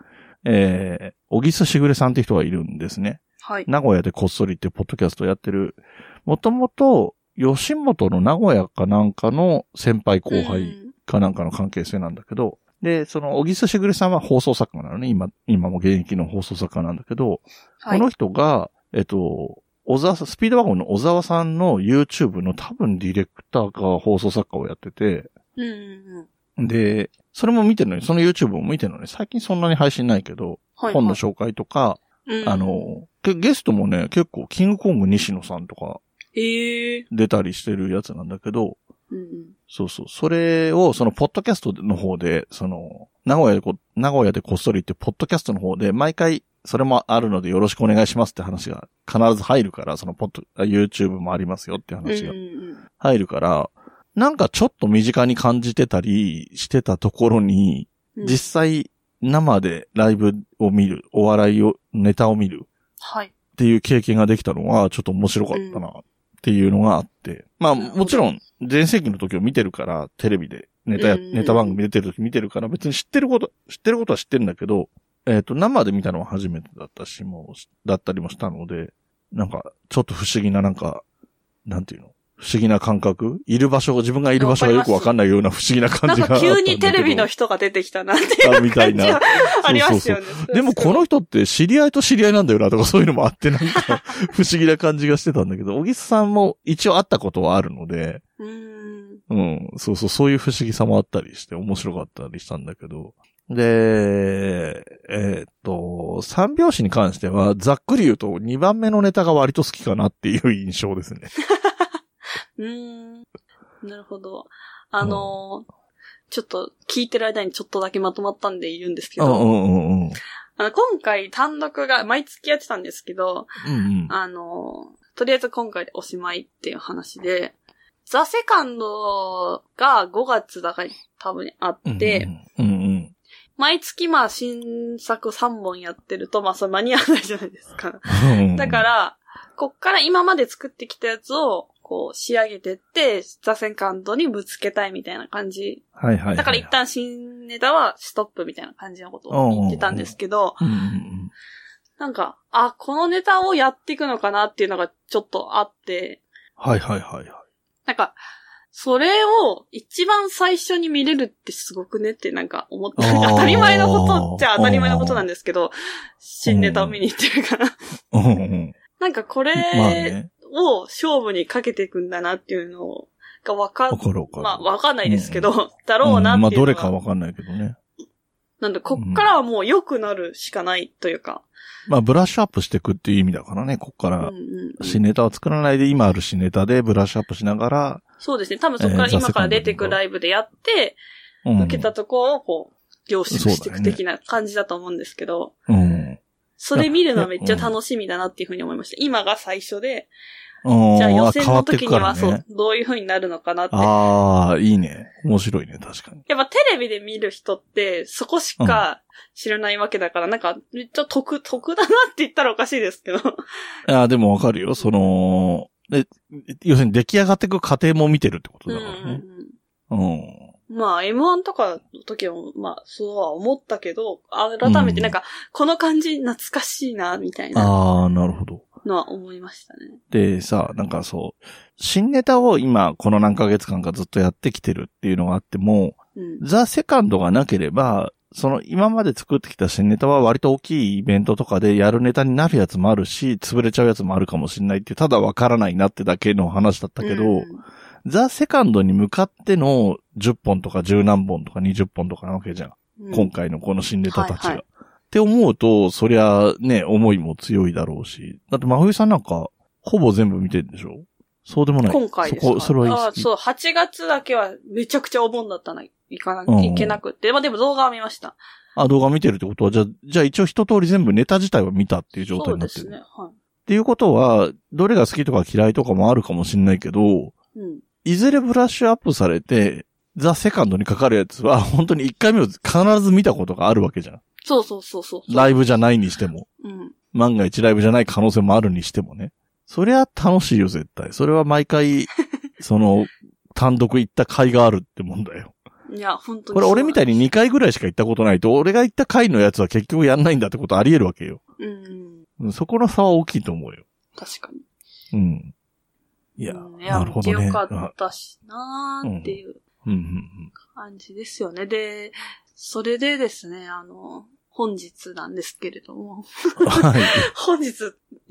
えー、小木須しぐれさんって人がいるんですね。はい。名古屋でこっそりってポッドキャストをやってる、もともと、吉本の名古屋かなんかの先輩後輩かなんかの関係性なんだけど、で、その、小木須しぐれさんは放送作家なのね。今、今も現役の放送作家なんだけど、はい。この人が、えっと、小沢さん、スピードワゴンの小沢さんの YouTube の多分ディレクターか放送作家をやってて、うんうんうん。で、それも見てるのに、その YouTube も見てるのに、最近そんなに配信ないけど、はい。本の紹介とか、うんあ、の、けゲストもね、結構、キングコング西野さんとかええ出たりしてるやつなんだけど、うんうん。そうそう、それを、その、ポッドキャストの方で、その、名古屋でこ、名古屋でこっそりって、ポッドキャストの方で、毎回、それもあるのでよろしくお願いしますって話が必ず入るから、そのポッド、YouTube もありますよってうん話がうん入るから、なんかちょっと身近に感じてたりしてたところに、うん。実際生でライブを見る、お笑いを、ネタを見るはい。っていう経験ができたのはちょっと面白かったなっていうのがあって。まあもちろん前世紀の時を見てるから、テレビでネタや、うん。ネタ番組出てる時見てるから別に知ってること、知ってることは知ってるんだけど、えっ、と、生で見たのは初めてだったし、もう、だったりもしたので、なんか、ちょっと不思議ななんか、なんていうの？不思議な感覚？いる場所が、自分がいる場所がよくわかんないような不思議な感じがあったんだけど。急にテレビの人が出てきたなっていうあみたいなありますよね。でもこの人って知り合いと知り合いなんだよなとか (laughs) そういうのもあってなんか不思議な感じがしてたんだけど、小木さんも一応会ったことはあるので、うーん。うん、そうそう、そういう不思議さもあったりして面白かったりしたんだけど。で、えーっと、三拍子に関しては、ざっくり言うと2番目のネタが割と好きかなっていう印象ですね。(laughs) うーん。なるほど。あのーちょっと聞いてる間にちょっとだけまとまったんでいるんですけど、うんうんうんうん。あの今回単独が毎月やってたんですけど、うんうん。あのーとりあえず今回でおしまいっていう話で、ザ・セカンドが5月だから多分あって、うんうん。毎月まあ新作3本やってると、まあそれ間に合わないじゃないですか。だか、ら、こっから今まで作ってきたやつを、こう仕上げてって、ザ・セカンドにぶつけたいみたいな感じ。はいはいはい。だから一旦新ネタはストップみたいな感じのことを言ってたんですけど、うんうんうん。なんか、あ、このネタをやっていくのかなっていうのがちょっとあって、はいはいはいはい。なんか、それを一番最初に見れるってすごくねってなんか思って、あー当たり前のことっちゃ当たり前のことなんですけど、新ネタを見に行ってるから。なんかこれまあね。を勝負にかけていくんだなっていうのがわかわかるわかる。まあわかんないですけど、だろうなっていうのは、んまあどれかわかんないけどね。なんでこっからはもう良くなるしかないというか。まあブラッシュアップしていくっていう意味だからね、こっからうんうんうん新ネタを作らないで今ある新ネタでブラッシュアップしながら、そうですね。多分そこからえー今から出てくライブでやって、うん受けたとこをこう、凝縮していく的な感じだと思うんですけど、うん。それ見るのはめっちゃ楽しみだなっていうふうに思いました。今が最初で、うん。じゃあ予あ選の時にはそうどういうふうになるのかなって。ああ、いいね。面白いね、確かに。やっぱテレビで見る人って、そこしか知らないわけだから、なんか、めっちゃ得、得だなって言ったらおかしいですけど。(laughs) ああ、でもわかるよ。その、で、要するに出来上がっていく過程も見てるってことうんだからね。うんうん。うんまあ、M1 とかの時は、まあ、そうは思ったけど、改めてなんか、この感じ懐かしいな、みたいなああ、なるほど。のは思いましたね。でさ、なんかそう、新ネタを今、この何ヶ月間かずっとやってきてるっていうのがあっても、うん。ザ・セカンドがなければ、その今まで作ってきた新ネタは割と大きいイベントとかでやるネタになるやつもあるし、潰れちゃうやつもあるかもしれないっていう、ただわからないなってだけの話だったけど、うんザ・セカンドに向かっての10本とか10何本とか20本とかなわけじゃん。うん今回のこの新ネタたちが。はいはいって思うと、そりゃね、思いも強いだろうし。だって真冬さんなんか、ほぼ全部見てるんでしょ？そうでもない。今回ですか？そこ、それはいいあそう、8月だけはめちゃくちゃお盆だったな、行かなうんいけなくって。まあでも動画は見ました。あ、動画見てるってことは、じゃあ、じゃあ一応一通り全部ネタ自体は見たっていう状態そうになってる。ですね。はっていうことは、どれが好きとか嫌いとかもあるかもしんないけど、い。うん。いずれブラッシュアップされて、ザ・セカンドにかかるやつは、(laughs) 本当に1回目を必ず見たことがあるわけじゃん。そうそうそうそう。ライブじゃないにしても。うん。万が一ライブじゃない可能性もあるにしてもね。そりゃ楽しいよ、絶対。それは毎回、(laughs) その、単独行った甲斐があるってもんだよ。いや、本当に。これ俺みたいに。に2回ぐらいしか行ったことないと、俺が行った回のやつは結局やんないんだってことあり得るわけよ。うん。うんそこの差は大きいと思うよ。確かに。うん。いや、うんいや、なるほどね。よかったしなーっていううん。感じですよね。で、それでですね、あの、本日なんですけれども、はい。本日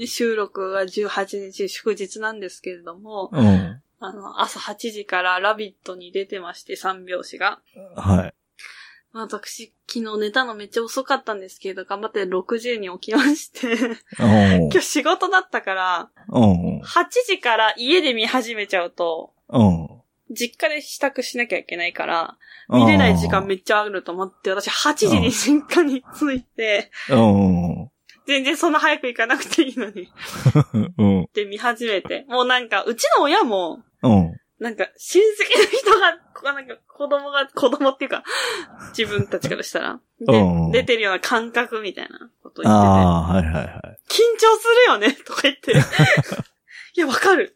収録が18日祝日なんですけれども、うん。あの、朝8時からラビットに出てまして、三拍子が。はい。私、昨日寝たのめっちゃ遅かったんですけど、頑張って6時に起きまして、今日仕事だったから、8時から家で見始めちゃうと、うん。実家で支度しなきゃいけないから、見れない時間めっちゃあると思って、私8時に実家に着いて、うん。全然そんな早く行かなくていいのに。うん。で、見始めて。もうなんか、うちの親も、うん。なんか、親戚の人が、なんか、子供が、子供っていうか、自分たちからしたら、でうん出てるような感覚みたいなことを言ってて、ああ、はいはいはい。緊張するよねとか言って。いや、わかる。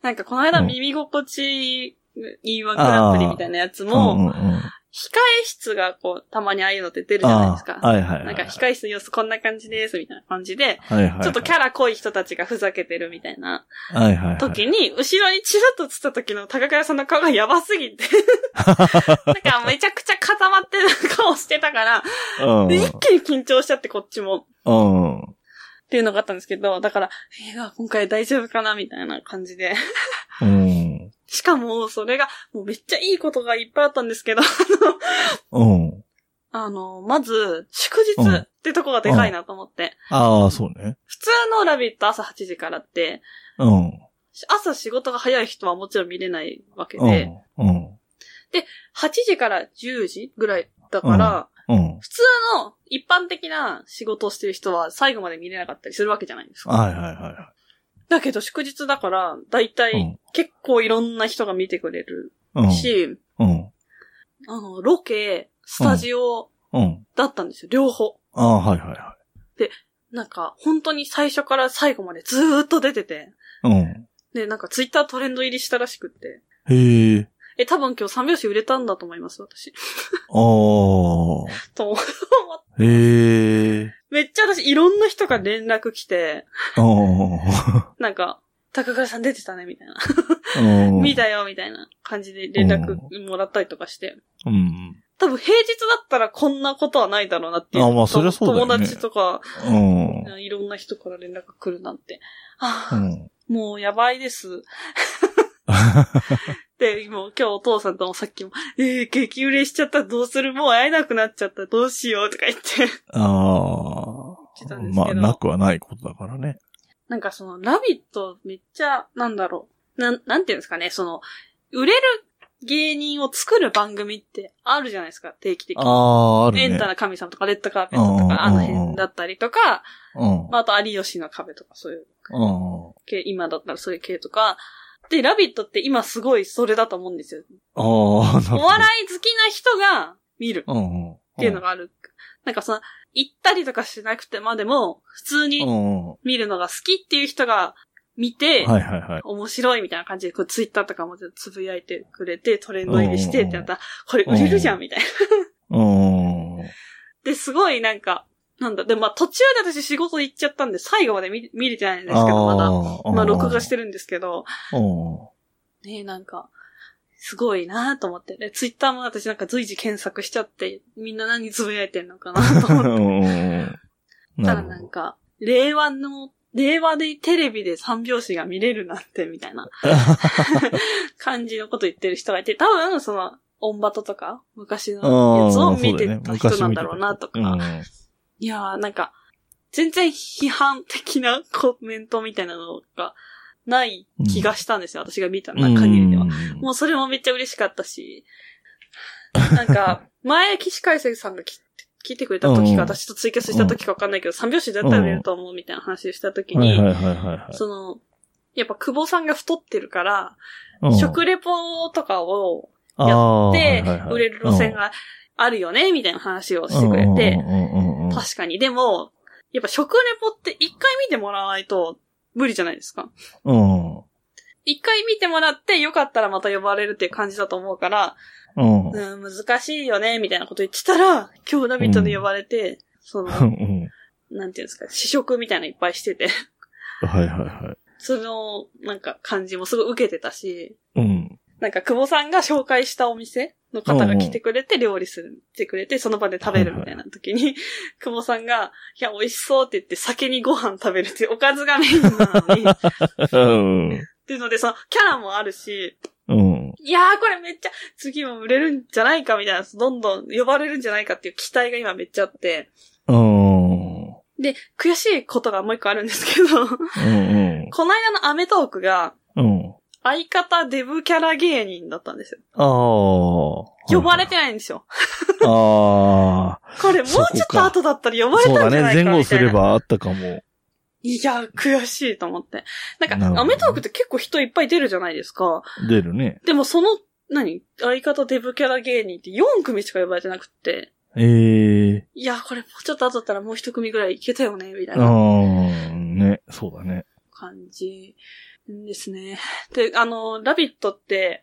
なんか、この間、うん耳心地、E1 グランプリみたいなやつも、うんうんうん。控え室がこう、たまにああいうのって出るじゃないですか。はいはいはい。なんか、控え室の様子こんな感じです、みたいな感じで、はいはい。ちょっとキャラ濃い人たちがふざけてるみたいなはいはいはい。時に、後ろにチラッと映った時の高倉さんの顔がやばすぎて、(laughs) なんかめちゃくちゃ固まってる顔してたから、うん。で一気に緊張しちゃってこっちも。うん。っていうのがあったんですけど、だから、えー、今回大丈夫かなみたいな感じで。うん。しかも、それが、もうめっちゃいいことがいっぱいあったんですけど、うん。あの、まず、祝日ってとこがでかいなと思って。ああ、そうね。普通のラビット朝8時からって、うん。朝仕事が早い人はもちろん見れないわけうん。で、うん。8時から10時ぐらいだから、うん。普通の一般的な仕事をしてる人は最後まで見れなかったりするわけじゃないですか。はいはいはだけど祝日だから、だいたいうん結構いろんな人が見てくれる。し、うん。あの、ロケ、スタジオうん。だったんですよ、両方。ああ、はいはいはなんか、本当に最初から最後までずーっと出てて、い。うん。で、なんかツイッタートレンド入りしたらしくって。へえ。え、多分今日三拍子売れたんだと思います、私。ああ。(laughs) と思っへえ。めっちゃ私いろんな人から連絡来て。なんか、高倉さん出てたね、みたいな。うん。見たよ、みたいな感じで連絡もらったりとかして。うん。多分平日だったらこんなことはないだろうなっていう。あまあそりゃそうだよね友達とか、うん。いろんな人から連絡来るなんて。ああ、うん。もうやばいです。(laughs) で、もう今日お父さんともさっきも、えー、激売れしちゃったどうする？もう会えなくなっちゃったどうしようとか言って。ああ。てたんですけどまあ、なくはないことだからね。なんかその、ラビットめっちゃ、なんだろう。なん、なんていうんですかね、その、売れる芸人を作る番組ってあるじゃないですか、定期的に。ああ、あるね。エンタな神様とか、レッドカーペットとうんか、あの辺だったりとか、うん。まあ、あと有吉の壁とか、そういううん。系、今だったらそういう系とか。で、ラビットって今すごいそれだと思うんですよ。お笑い好きな人が見る。っっていうのがある。なんかその、行ったりとかしなくてまでも、普通うに見るのが好きっていう人が見て、いはいはい。面白いみたいな感じで、こうツイッターとかもつぶやいてくれて、トレンド入りしてってなったら、これ売れるじゃんみたいな。うん。で、すごいなんか、なんだ、で、まあ途中で私仕事行っちゃったんで、最後まで見見れてないんですけど、まだ。あまあ録画してるんですけど、うん。ねなんか、すごいなと思って。で、ツイッターも私なんか随時検索しちゃって、みんな何つぶやいてんのかなと思って。うん。たらなんか、令和の、令和でテレビで三拍子が見れるなんて、みたいな (laughs) 感じのこと言ってる人がいて、多分、その、オンバトとか、昔のやつを見てた人なんだろうなとか。うん。いやー、なんか、全然批判的なコメントみたいなのがない気がしたんですよ、私が見た限りでは。もうそれもめっちゃ嬉しかったし、なんか、前、岸海生さんがき聞いてくれた時うん。か、私とツイキャスした時かわかんないけど、三拍子どうやったら売れると思うみたいな話をした時に。その、やっぱ久保さんが太ってるから、うん。食レポとかをあーではいはいはい。売れる路線があるよね、みたいな話をしてくれて、うんうんうんうん確かに。でも、やっぱ食レポって一回見てもらわないと無理じゃないですか。うん。一回見てもらってよかったらまた呼ばれるっていう感じだと思うから、うん。うん、難しいよね、みたいなこと言ってたら、今日ラビットで呼ばれて、その、うんなんていうんですか、試食みたいなのいっぱいしてて、はいはいはい。その、なんか感じもすごい受けてたし、うん。なんか久保さんが紹介したお店の方が来てくれて料理する、してくれて、その場で食べるみたいな時に、久保さんが、いや、美味しそうって言って先にご飯食べるっていうおかずがメインなのに、っうん。ていうので、その、キャラもあるし、うん。いやーこれめっちゃ、次も売れるんじゃないかみたいな、どんどん呼ばれるんじゃないかっていう期待が今めっちゃあって、うん。で、悔しいことがもう一個あるんですけど、うん。この間のアメトークが、うん。相方デブキャラ芸人だったんですよ。ああ。呼ばれてないんですよ。ああ。(laughs) これもうちょっと後だったら呼ばれそうだね。たんじゃないかみたいな。前後すればあったかも。いや、悔しいと思って。なんか、アメトークって結構人いっぱい出るじゃないですか。出るね。でもその、何？相方デブキャラ芸人って4組しか呼ばれてなくって。ええいや、これもうちょっと後だったらもう一組ぐらいいけたよね、みたいー。あなー、ね。そうだね。感じですね。(laughs) で、あの、ラビットって、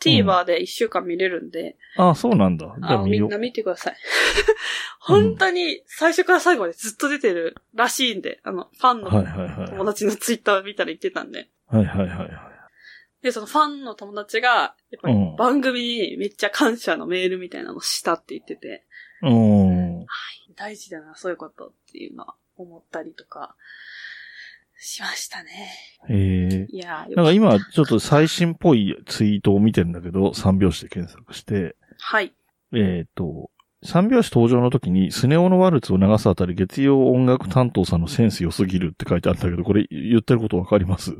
TVer で1週間見れるんで、あそうなんだ。じゃあ。みんな見てください。(laughs) 本当に最初から最後までずっと出てるらしいんで、あの、ファンのはいはいはい。友達のツイッターを見たら言ってたんで。はいはいはいはい。で、そのファンの友達が、やっぱりうん番組にめっちゃ感謝のメールみたいなのしたって言ってて、うん。大事だな、そういうことっていうのは思ったりとか、しましたね。ええいやなんか今、ちょっと最新っぽいツイートを見てるんだけど、三拍子で検索して、はい。えっ、と、三拍子登場の時に、スネ夫のワルツを流すあたり、月曜音楽担当さんのセンス良すぎるって書いてあったけど、これ言ってることわかります？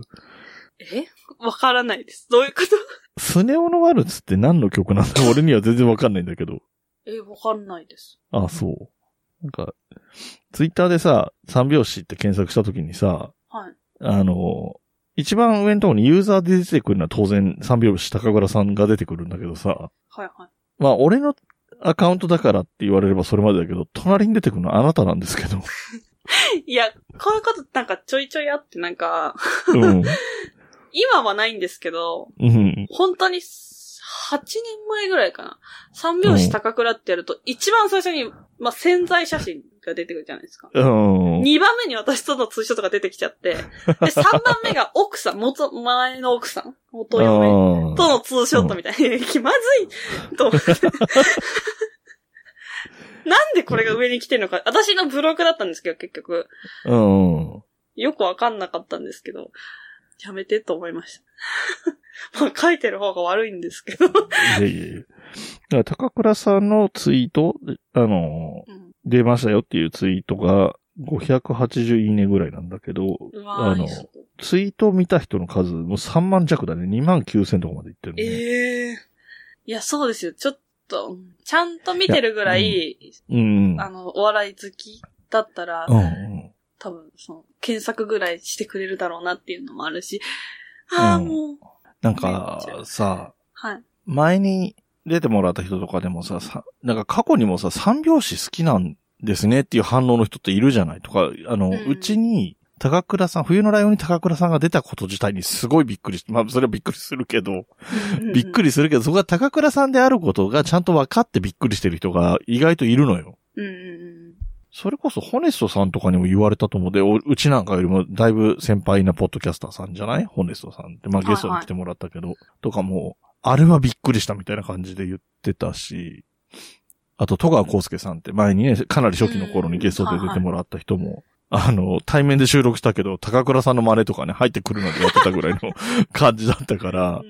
え？わからないです。どういうこと？スネ夫のワルツって何の曲なんだ？(laughs) 俺には全然わかんないんだけど。え、わかんないです。あ、そう。なんか、ツイッターでさ、三拍子って検索した時にさ、はい。あの、一番上のところにユーザーで出てくるのは当然三拍子高倉さんが出てくるんだけどさ、はいはい。まあ俺のアカウントだからって言われればそれまでだけど、隣に出てくるのはあなたなんですけど。(laughs) いや、こういうことなんかちょいちょいあってなんか、うん。(laughs) 今はないんですけど、うん。本当に8年前ぐらいかな。三拍子高倉ってやると、一番最初に、まあ、潜在写真が出てくるじゃないですか。うん。二番目に私とのツーショットが出てきちゃって、(laughs) で、三番目が奥さん、元、前の奥さん、元嫁とのツーショットみたいに、気まずいと思って。(laughs) なんでこれが上に来てるのか、私のブログだったんですけど、結局。うん。よくわかんなかったんですけど、やめてと思いました。まあ書いてる方が悪いんですけど。いやいやいや。だから高倉さんのツイート、あの、うん出ましたよっていうツイートが580いいねぐらいなんだけど、あの、ツイートを見た人の数もう3万弱だね。2万9000とかまでいってるね。ええいや、そうですよ。ちょっと、うんちゃんと見てるぐらい、うん。あの、お笑い好きだったら、うんうん。多分、その、検索ぐらいしてくれるだろうなっていうのもあるし、ああ、うんもう、なんか、さ、はい。前に出てもらった人とかでもさ、さなんか過去にもさ、三拍子好きなんですねっていう反応の人っているじゃないとか、あの、ううんちに、高倉さん、冬のライオンに高倉さんが出たこと自体にすごいびっくりし、まあ、それはびっくりするけど、びっくり。りするけど、そこが高倉さんであることがちゃんと分かってびっくりしてる人が意外といるのよ。うん。それこそ、ホネストさんとかにも言われたと思う。で、おうちなんかよりもだいぶ先輩なポッドキャスターさんじゃない？ホネストさんって。まあゲストに来てもらったけど、とかも、あれはびっくりしたみたいな感じで言ってたし、あと、戸川康介さんって前にね、かなり初期の頃にゲストで出てもらった人も、あの、対面で収録したけど、高倉さんの真似とかね、入ってくるのでやってたぐらいの (laughs) 感じだったから、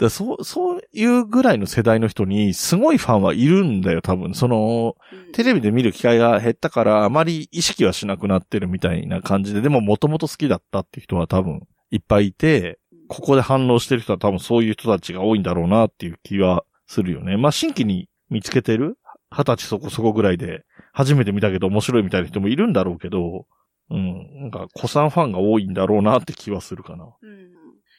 でそう、そういうぐらいの世代の人に、すごいファンはいるんだよ、多分。その、テレビで見る機会が減ったから、あまり意識はしなくなってるみたいな感じで、でももともと好きだったって人は多分いっぱいいて、ここで反応してる人は多分そういう人たちが多いんだろうなっていう気はするよね。まあ、新規に見つけてる二十歳そこそこぐらいで、初めて見たけど面白いみたいな人もいるんだろうけど、うん、なんか、子さんファンが多いんだろうなって気はするかな。うん。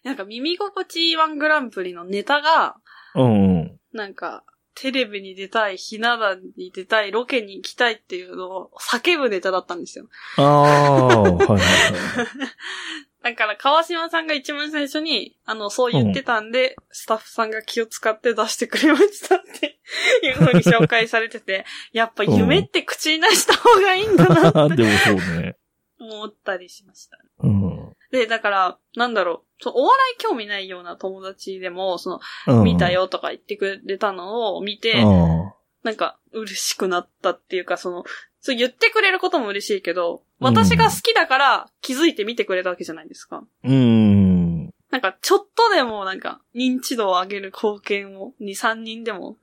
なんか耳心地いいワングランプリのネタが、うん、うん。なんか、テレビに出たい、ひな壇に出たい、ロケに行きたいっていうのを叫ぶネタだったんですよ。ああ、はいはいはい。(laughs) だから、川島さんが一番最初に、あの、そう言ってたんで、スタッフさんが気を使って出してくれましたっていう風に紹介されてて、(laughs) やっぱ夢って口に出した方がいいんだなって (laughs) でもそうね。思ったりしました。うん。で、だから、なんだろう、そうお笑い興味ないような友達でも、その、うん見た。よとか言ってくれたのを見て、うんなんか嬉しくなったっていうか、その、そう言ってくれることも嬉しいけど、私が好きだから気づいて見てくれたわけじゃないですか。うん。なんかちょっとでもなんか認知度を上げる貢献を2、3人でも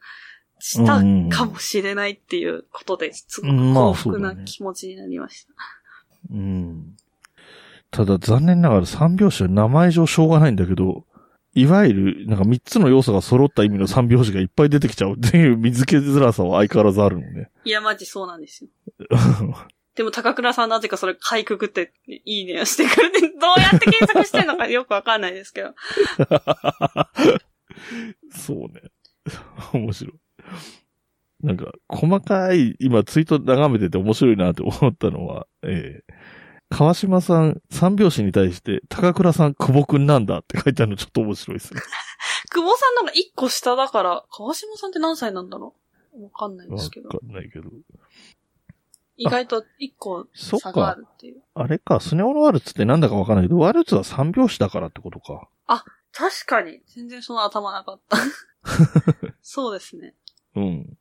したかもしれないっていうことですごく幸福な気持ちになりました。うん。ただ残念ながら三拍子は名前上しょうがないんだけど、いわゆる、なんか三つの要素が揃った意味の三拍子がいっぱい出てきちゃうっていう見つけづらさは相変わらずあるのね。いや、マジそうなんですよ。(laughs) でも高倉さんなぜかそれかいくぐっていいねをしてくれて、どうやって検索してんのか (laughs) よくわかんないですけど。(laughs) そうね。面白い。なんか、細かい、今ツイート眺めてて面白いなって思ったのは、えー、川島さん三拍子に対して、高倉さん久保くんなんだって書いてあるのちょっと面白いですね。(laughs) 久保さんのが一個下だから、川島さんって何歳なんだろう？わかんないでわすけどか。んないけど。意外と一個そっ差があか。るっていう。あれか、スネ夫のワルツってなんだかわかんないけど、ワルツは三拍子だからってことか。確かに。全然その頭なかった。(laughs) そうですね。うん。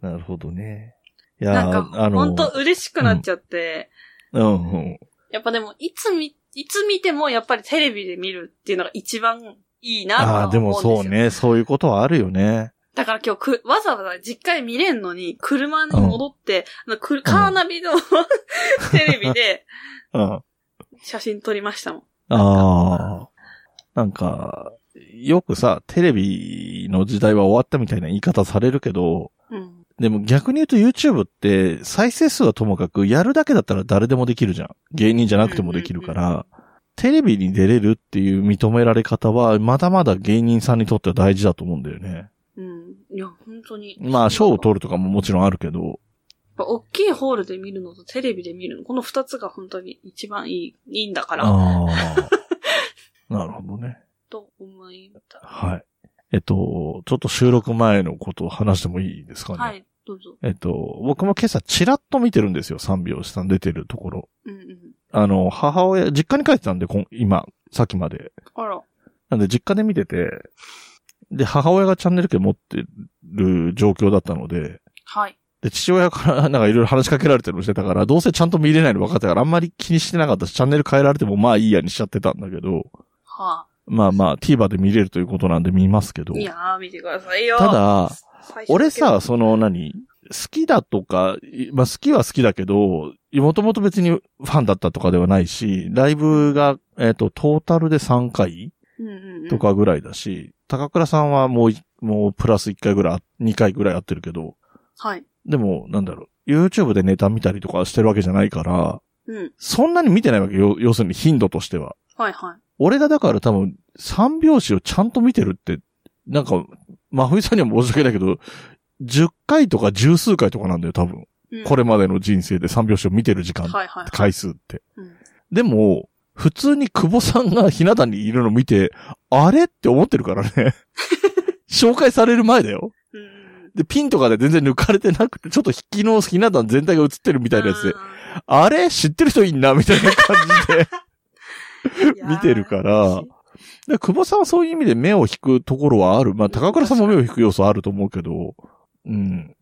なるほどね。いやなんー、か、あの、本当嬉しくなっちゃって、うん、うん。やっぱでも、いつみ、いつ見てもやっぱりテレビで見るっていうのが一番いいなと思でもうんですよ。そう。ね、そういうことはあるよね。だから今日く、わざわざ実家に見れんのに、車に戻って、あのくカーナビの (laughs) テレビでうん。写真撮りましたもん。ああ。なんか、よくさ、テレビの時代は終わったみたいな言い方されるけど、うん。でも逆に言うと YouTube って再生数はともかくやるだけだったら誰でもできるじゃん。芸人じゃなくてもできるから、テレビに出れるっていう認められ方はまだまだ芸人さんにとっては大事だと思うんだよね。うん。いや、本当に。まあ、賞を取る。るとかももちろんあるけど、やっぱ大きいホールで見るのとテレビで見るの、この二つが本当に一番いい、いいんだから、ああ。(laughs) なるほどね。と思いた。はい。えっと、ちょっと収録前のことを話してもいいですかね？はい、どうぞ。えっと、僕も今朝チラッと見てるんですよ、三拍子さん出てるところ。うんうん。あの、母親、実家に帰ってたんで、こん今、さっきまで。あら。なんで実家で見てて、で、母親がチャンネル権持ってる状況だったので、はい。で、父親から (laughs) なんかいろいろ話しかけられてるのしてたから、どうせちゃんと見れないの分かったから、あんまり気にしてなかったし、チャンネル変えられてもまあいいやにしちゃってたんだけど、はまあまあ、TVer で見れるということなんで見ますけどあ。い。やー、見てくださいよ。ただ、俺さ、その何？好きだとか、いまあ好きは好きだけど、もともと別にファンだったとかではないし、ライブが、えっ、と、トータルで3回うんうんうん、とかぐらいだし、高倉さんはもうい、もうプラス1回ぐらい、2回ぐらいやってるけど、はい。でも、なんだろう、YouTube でネタ見たりとかしてるわけじゃないから、うん。そんなに見てないわけよ、要するに頻度としては。はいはい。俺がだから多分、三拍子をちゃんと見てるって、なんか、真冬さんには申し訳ないけど、10回とか十数回とかなんだよ、多分。うんこれまでの人生で三拍子を見てる時間、はいはいはい。回数って。うんでも、普通に久保さんがひな壇にいるの見て、あれって思ってるからね。(laughs) 紹介される前だよ。うんうんで、ピンとかで全然抜かれてなくて、ちょっと引きのひな壇全体が映ってるみたいなやつで、あれ？知ってる人いんな？みたいな感じで。(laughs) (laughs) うん見てるから、で久保さんはそういう意味で目を引くところはある。まあ、高倉さんも目を引く要素はあると思うけど、うん。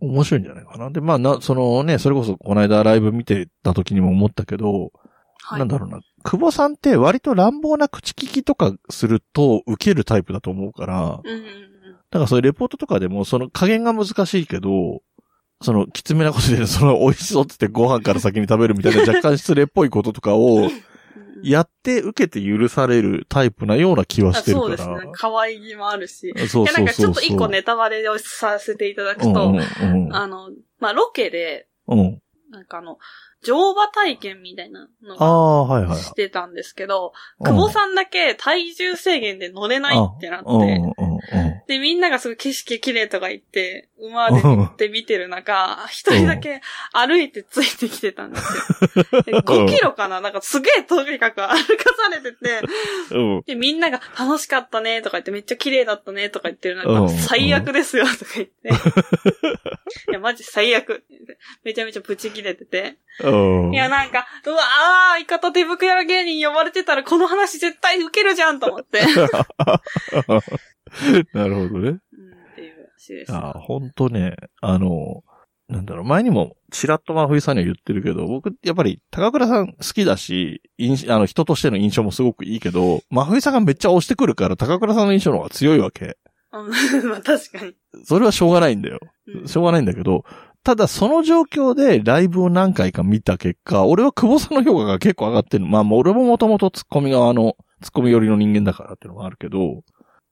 面白いんじゃないかな。で、まあ、な、そのね、それこそこの間ライブ見てた時にも思ったけど、はいなんだろうな。久保さんって割と乱暴な口利きとかすると受けるタイプだと思うから。だからそういうレポートとかでもその加減が難しいけど、そのきつめなことで、その美味しそうって言ってご飯から先に食べるみたいな若干失礼っぽいこととかを、やって受けて許されるタイプなような気はあしてるから。そうですね。可愛げもあるし。そうそうそうなんかちょっと一個ネタバレをさせていただくと、うんうんうん。あの、まあ、ロケで、うん。なんかあの、乗馬体験みたいなのがああ、はいはい。してたんですけど、久保さんだけ体重制限で乗れないってなって、うんうんうんで、みんながすごい景色綺麗とか言って、馬で乗って見てる中、一人だけ歩いてついてきてたんですよ。(laughs) で5キロかな？なんかすげえとにかく歩かされてて。で、みんなが楽しかったねとか言って、めっちゃ綺麗だったねとか言ってるうん中、最悪ですよとか言って。いや、マジ最悪。めちゃめちゃプチ切れてて。うん。いや、なんか、うわあー、相方手袋芸人呼ばれてたらこの話絶対受けるじゃんと思って。(laughs) (laughs) なるほどね。うん、っていう話です。ああ、ほんとね、あの、なんだろう、前にも、ちらっと真冬さんには言ってるけど、僕、やっぱり、高倉さん好きだし、印あの、人としての印象もすごくいいけど、真冬さんがめっちゃ押してくるから、高倉さんの印象の方が強いわけ。うん (laughs) まあ確かに。それはしょうがないんだよ。うんしょうがないんだけど、ただその状況でライブを何回か見た結果、俺は久保さんの評価が結構上がってる。まあ、俺ももともとツッコミ側のツッコミ寄りの人間だからっていうのもあるけど、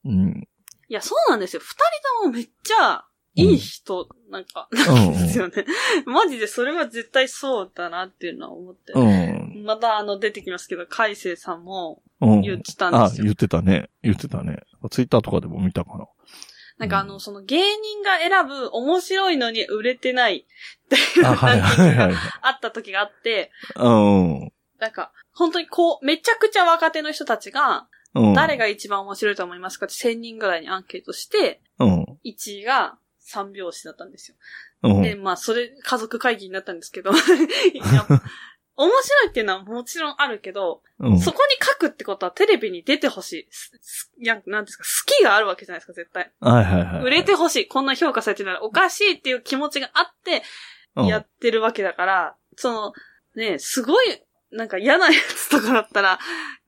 うん。いや、そうなんですよ。二人ともめっちゃ、いい人、なんか、なんですよね。マジでそれは絶対そうだなっていうのは思って。うん。またあの出てきますけど、海星さんもうん。言ってたんあで、すよ。言ってたね。言ってたね。ツイッターとかでも見たかな。なんかあの、その芸人が選ぶ面白いのに売れてないっていうあ、はいランキングが。あった時があって、うん。なんか、本当にこう、めちゃくちゃ若手の人たちが、うん。誰が一番面白いと思いますかって1000人ぐらいにアンケートして、うん。1位が3拍子だったんですよ。うん。で、まあ、それ、家族会議になったんですけど、(laughs) 面白いっていうのはもちろんあるけど、うん。そこに書くってことはテレビに出てほしい。すすいや、なんですか、好きがあるわけじゃないですか、絶対。はいはいはい。売れてほしい。こんな評価されてるならおかしいっていう気持ちがあって、うんやってるわけだから、その、ね、すごい、なんか嫌なやつとかだったら、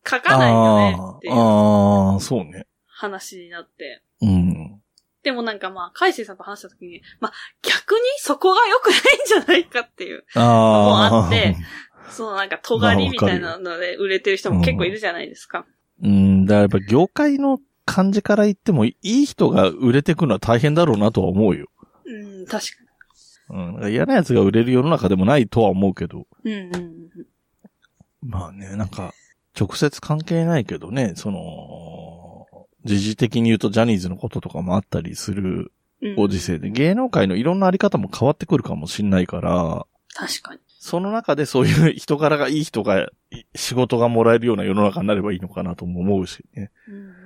書かないよねっていうあーあー、そうね。話になって。うん。でもなんかまあ、海星さんと話した時に、まあ、逆にそこが良くないんじゃないかっていう、ああ。もあって (laughs) そのなんか尖りみたいなので売れてる人も結構いるじゃないですか。うん、だからやっぱ業界の感じから言っても、いい人が売れてくのは大変だろうなとは思うよ。うん、確かうん。嫌な奴が売れる世の中でもないとは思うけど。に。うん、うんまあね、なんか、直接関係ないけどね、その、時事的に言うとジャニーズのこととかもあったりするうん。ご時世で、芸能界のいろんなあり方も変わってくるかもしんないから、確かに。その中でそういう人柄がいい人が、い仕事がもらえるような世の中になればいいのかなとも思うしね。うんうんうん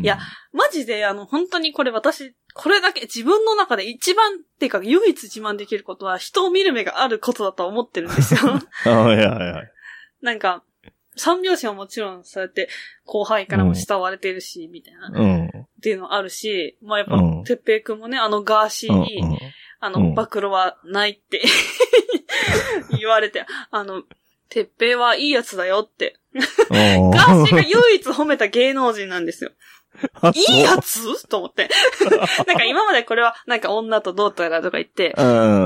いや、マジで、あの、本当にこれ私、これだけ自分の中で一番っていうか、唯一自慢できることは、人を見る目があることだと思ってるんですよ。あ (laughs) あ、いやいや。なんか、三拍子はもちろん、そうやって、後輩からも慕われてるし、みたいな、っうん。ていうのあるし、まあやっぱうん、てっぺいくんもね、あのガーシーうんに、あの、うん暴露はないって (laughs) 言われて、あの、てっぺいはいいやつだよって。うん。ガーシーが唯一褒めた芸能人なんですよ。あいいやつ？と思って。(laughs) なんか今までこれは、なんか女とどうとやらとか言って、う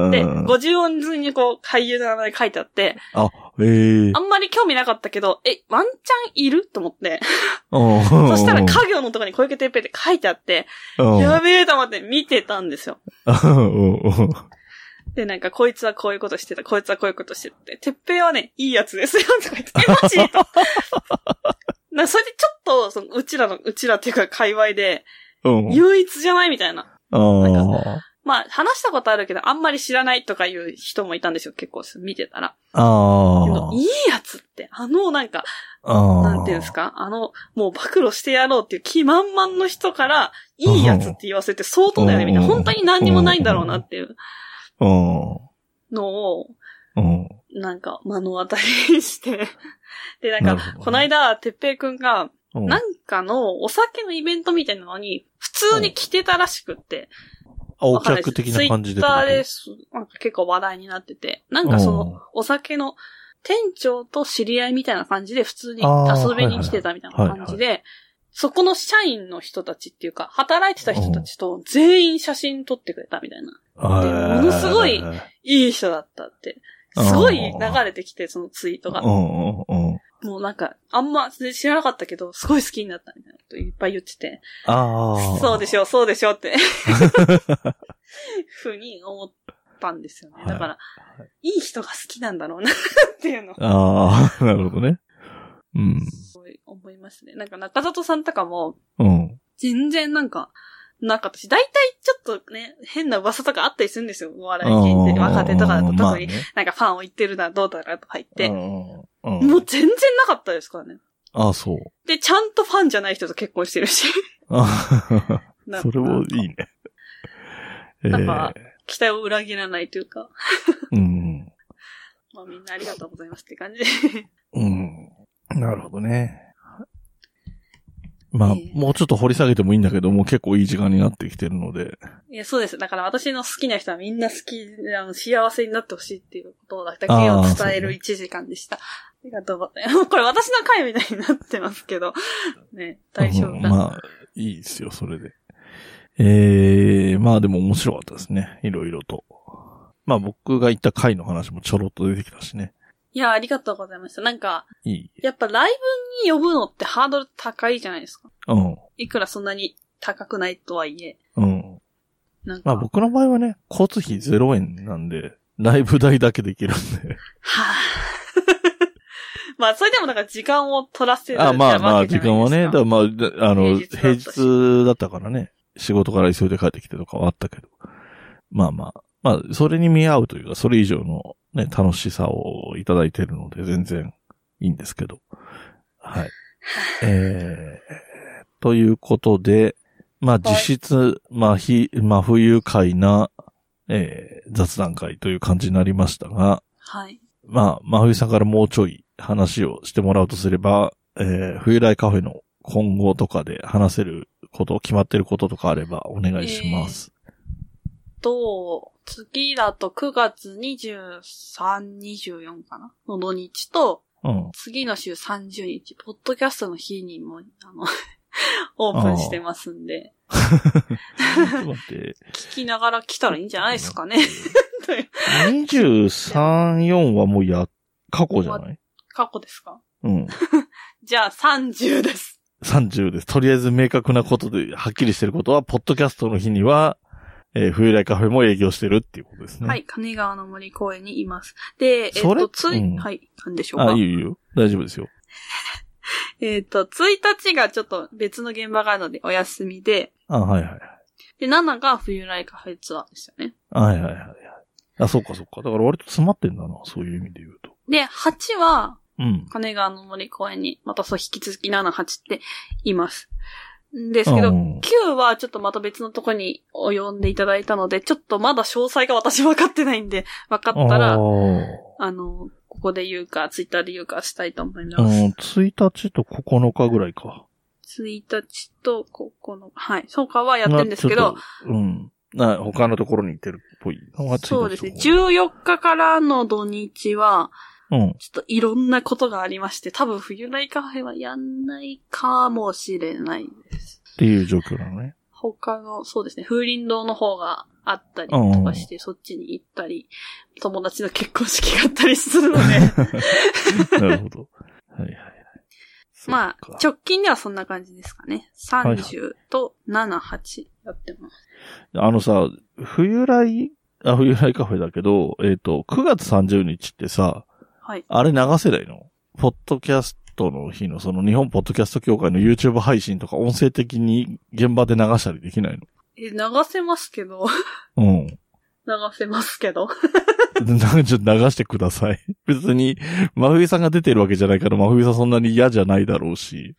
ん。で、50音順にこう、俳優の名前書いてあって、あ、ええあんまり興味なかったけど、え、ワンチャンいる？と思って。そ (laughs) そしたら家業のとこに小池てっぺいって書いてあって、やべえと思って見てたんですよ。で、なんか、こいつはこういうことしてた、こいつはこういうことしてて、てっぺいはね、いいやつですよ、とか言って、え、マジ？と。なそれでちょっと、その、うちらの、うちらっていうか、界隈で、うん。唯一じゃないみたいな。あまあ、話したことあるけど、あんまり知らないとかいう人もいたんですよ、結構、見てたら。あ。あけどいいやつって、あの、なんか、あ。なんていうんですか？あの、もう暴露してやろうっていう気満々の人から、いいやつって言わせて相当だよね、みたいな。うん本当に何にもないんだろうなっていううん。のを、うん。なんか、目の当たりにして。(laughs) で、なんか、この間、てっぺいくんが、うん。なんかのお酒のイベントみたいなのに、普通に来てたらしくって。あ、お客的な感じでツイッターでです。なんか結構話題になってて。なんかその、お酒の店長と知り合いみたいな感じで普通に遊びに来てたみたいな感じで、そこの社員の人たちっていうか、働いてた人たちと全員写真撮ってくれたみたいな。でものすごいいい人だったって。すごい流れてきて、そのツイートが。もうなんか、あんま知らなかったけど、すごい好きになったみたいなこといっぱい言ってて。ああ。そうでしょ、そうでしょって。(laughs) ふうに思ったんですよね。だから、いい人が好きなんだろうなっていうのをああ、なるほどね。うん。すごい思いますね。なんか中里さんとかも、うん。全然なんか、なかったし、大体ちょっとね、変な噂とかあったりするんですよ。お笑い系って若手とかだと、特に、なんかファンを言ってるな、どうだらとか言って。うんもう全然なかったですからね。ああ、そう。で、ちゃんとファンじゃない人と結婚してるし。(laughs) それもいいね。なんか期待を裏切らないというか、えーうん。(laughs) まあみんなありがとうございますって感じで。うん。なるほどね。まあ、ええもうちょっと掘り下げてもいいんだけど、もう結構いい時間になってきてるので。いや、そうです。だから私の好きな人はみんな好き、あの、幸せになってほしいっていうことだけを伝えるあーそうね1時間でした。ありがとうございます。(laughs) これ私の回みたいになってますけど。ね、大丈夫かな。うんまあ、いいですよ、それで。ええまあでも面白かったですね。いろいろと。まあ僕が言った回の話もちょろっと出てきたしね。いいや、ありがとうございました。なんか、いい。やっぱライブに呼ぶのってハードル高いじゃないですか。うん。いくらそんなに高くないとはいえ。うん。なんか、まあ僕の場合はね、交通費0円なんで、ライブ代だけできるんで。はぁ。(laughs) まあ、それでもなんか時間を取らせるあ、まあまあ、時間はね、だからまあ、であの、平平日だったし日だったからね、仕事から急いで帰ってきてとかはあったけど。まあまあ、まあ、それに見合うというか、それ以上のね、楽しさをいただいてるので、全然いいんですけど。はい。えー、ということで、まあ実質、まあ非、まあ不愉快な、えー、雑談会という感じになりましたが、はい。まあ、真冬さんからもうちょい話をしてもらうとすれば、えー、冬来カフェの今後とかで話せること、決まってることとかあればお願いします。と、次だと9月23、24かなの土日と、うん。次の週30日、ポッドキャストの日にも、あの、(laughs) オープンしてますんで。聞きながら来たらいいんじゃないですかね。という23、4はもうや、過去じゃない？過去ですか？うん。(laughs) じゃあ30です。30です。とりあえず明確なことで、はっきりしてることは、ポッドキャストの日には、えー冬来カフェも営業してるっていうことですね。はい、金川の森公園にいます。で、えっ、それ？と、つい、うんはい、なんでしょうか？あ、いいよいいよ。大丈夫ですよ。(laughs) えっ、と、1日がちょっと別の現場があるのでお休みで、あ、はいはいはい。で、7が冬来カフェツアーですよね。はいはいはいはい。あ、そうかそうか。だから割と詰まってんだな、そういう意味で言うと。で、8は、うん。金川の森公園に、またそう引き続き7、8っています。んですけど、うん9はちょっとまた別のとこに呼んでいただいたので、ちょっとまだ詳細が私分かってないんで、分かったら、あの、ここで言うか、ツイッターで言うかしたいと思います。うん、1日と9日ぐらいか。1日と9日、はい、そうかはやってるんですけどうん。な他のところに行ってるっぽいのが1日とそうですね、14日からの土日は、うん。ちょっといろんなことがありまして、多分冬来カフェはやんないかもしれないです。っていう状況なのね。他の、そうですね、風林堂の方があったりとかして、そっちに行ったり、友達の結婚式があったりするので、(laughs) なるほど。はいはいはい。まあ直近ではそんな感じですかね。30と7、8やってます。あのさ、冬来、あ、冬来カフェだけど、えっ、と、9月30日ってさ、はい。あれ流せないの？ポッドキャストの日のその日本ポッドキャスト協会の YouTube 配信とか音声的に現場で流したりできないえ、流せますけど、のうん。流せますけど。なちょっと流してください。別に、真冬さんが出てるわけじゃないから、真冬さんそんなに嫌じゃないだろうし。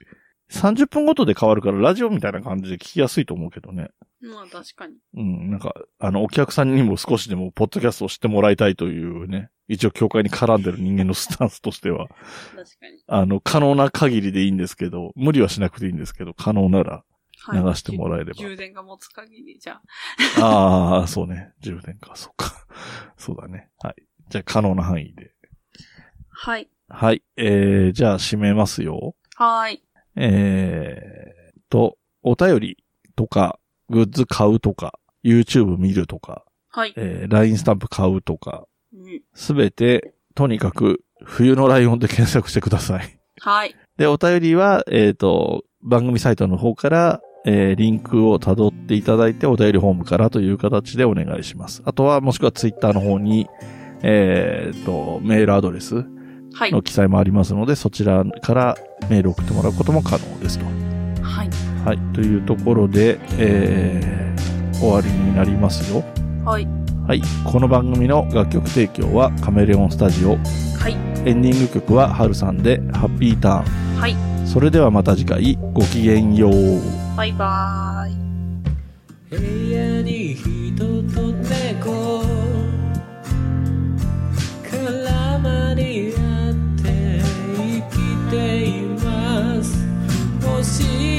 30分ごとで変わるから、ラジオみたいな感じで聞きやすいと思うけどね。まあ確かに。うん、なんか、あの、お客さんにも少しでも、ポッドキャストを知ってもらいたいというね、一応協会に絡んでる人間のスタンスとしては、(laughs) 確かに。あの、可能な限りでいいんですけど、無理はしなくていいんですけど、可能ならはい。流してもらえれば。充電が持つ限り、じゃあ。ああ、そうね。充電か、そうか。(laughs) そうだね。はい。じゃあ、可能な範囲で。はい。はい。えー、じゃあ、締めますよ。はーい。えーと、お便りとか、グッズ買うとか、YouTube 見るとか、はい。えー、LINE スタンプ買うとか、うん。すべて、とにかく、冬のライオンで検索してください。はい。で、お便りは、えっ、と、番組サイトの方から、えーリンクを辿っていただいて、お便りフォームからという形でお願いします。あとは、もしくはツイッターの方に、えっ、と、メールアドレスはい。の記載もありますので、そちらからメールを送ってもらうことも可能ですと。はい。はい。というところで、えー、終わりになりますよ。はい。はい。この番組の楽曲提供はカメレオンスタジオ。はい。エンディング曲はハルさんでハッピーターン。はい。それではまた次回ごきげんよう。バイバーイ。部屋に人と猫絡まり合って生きています欲しい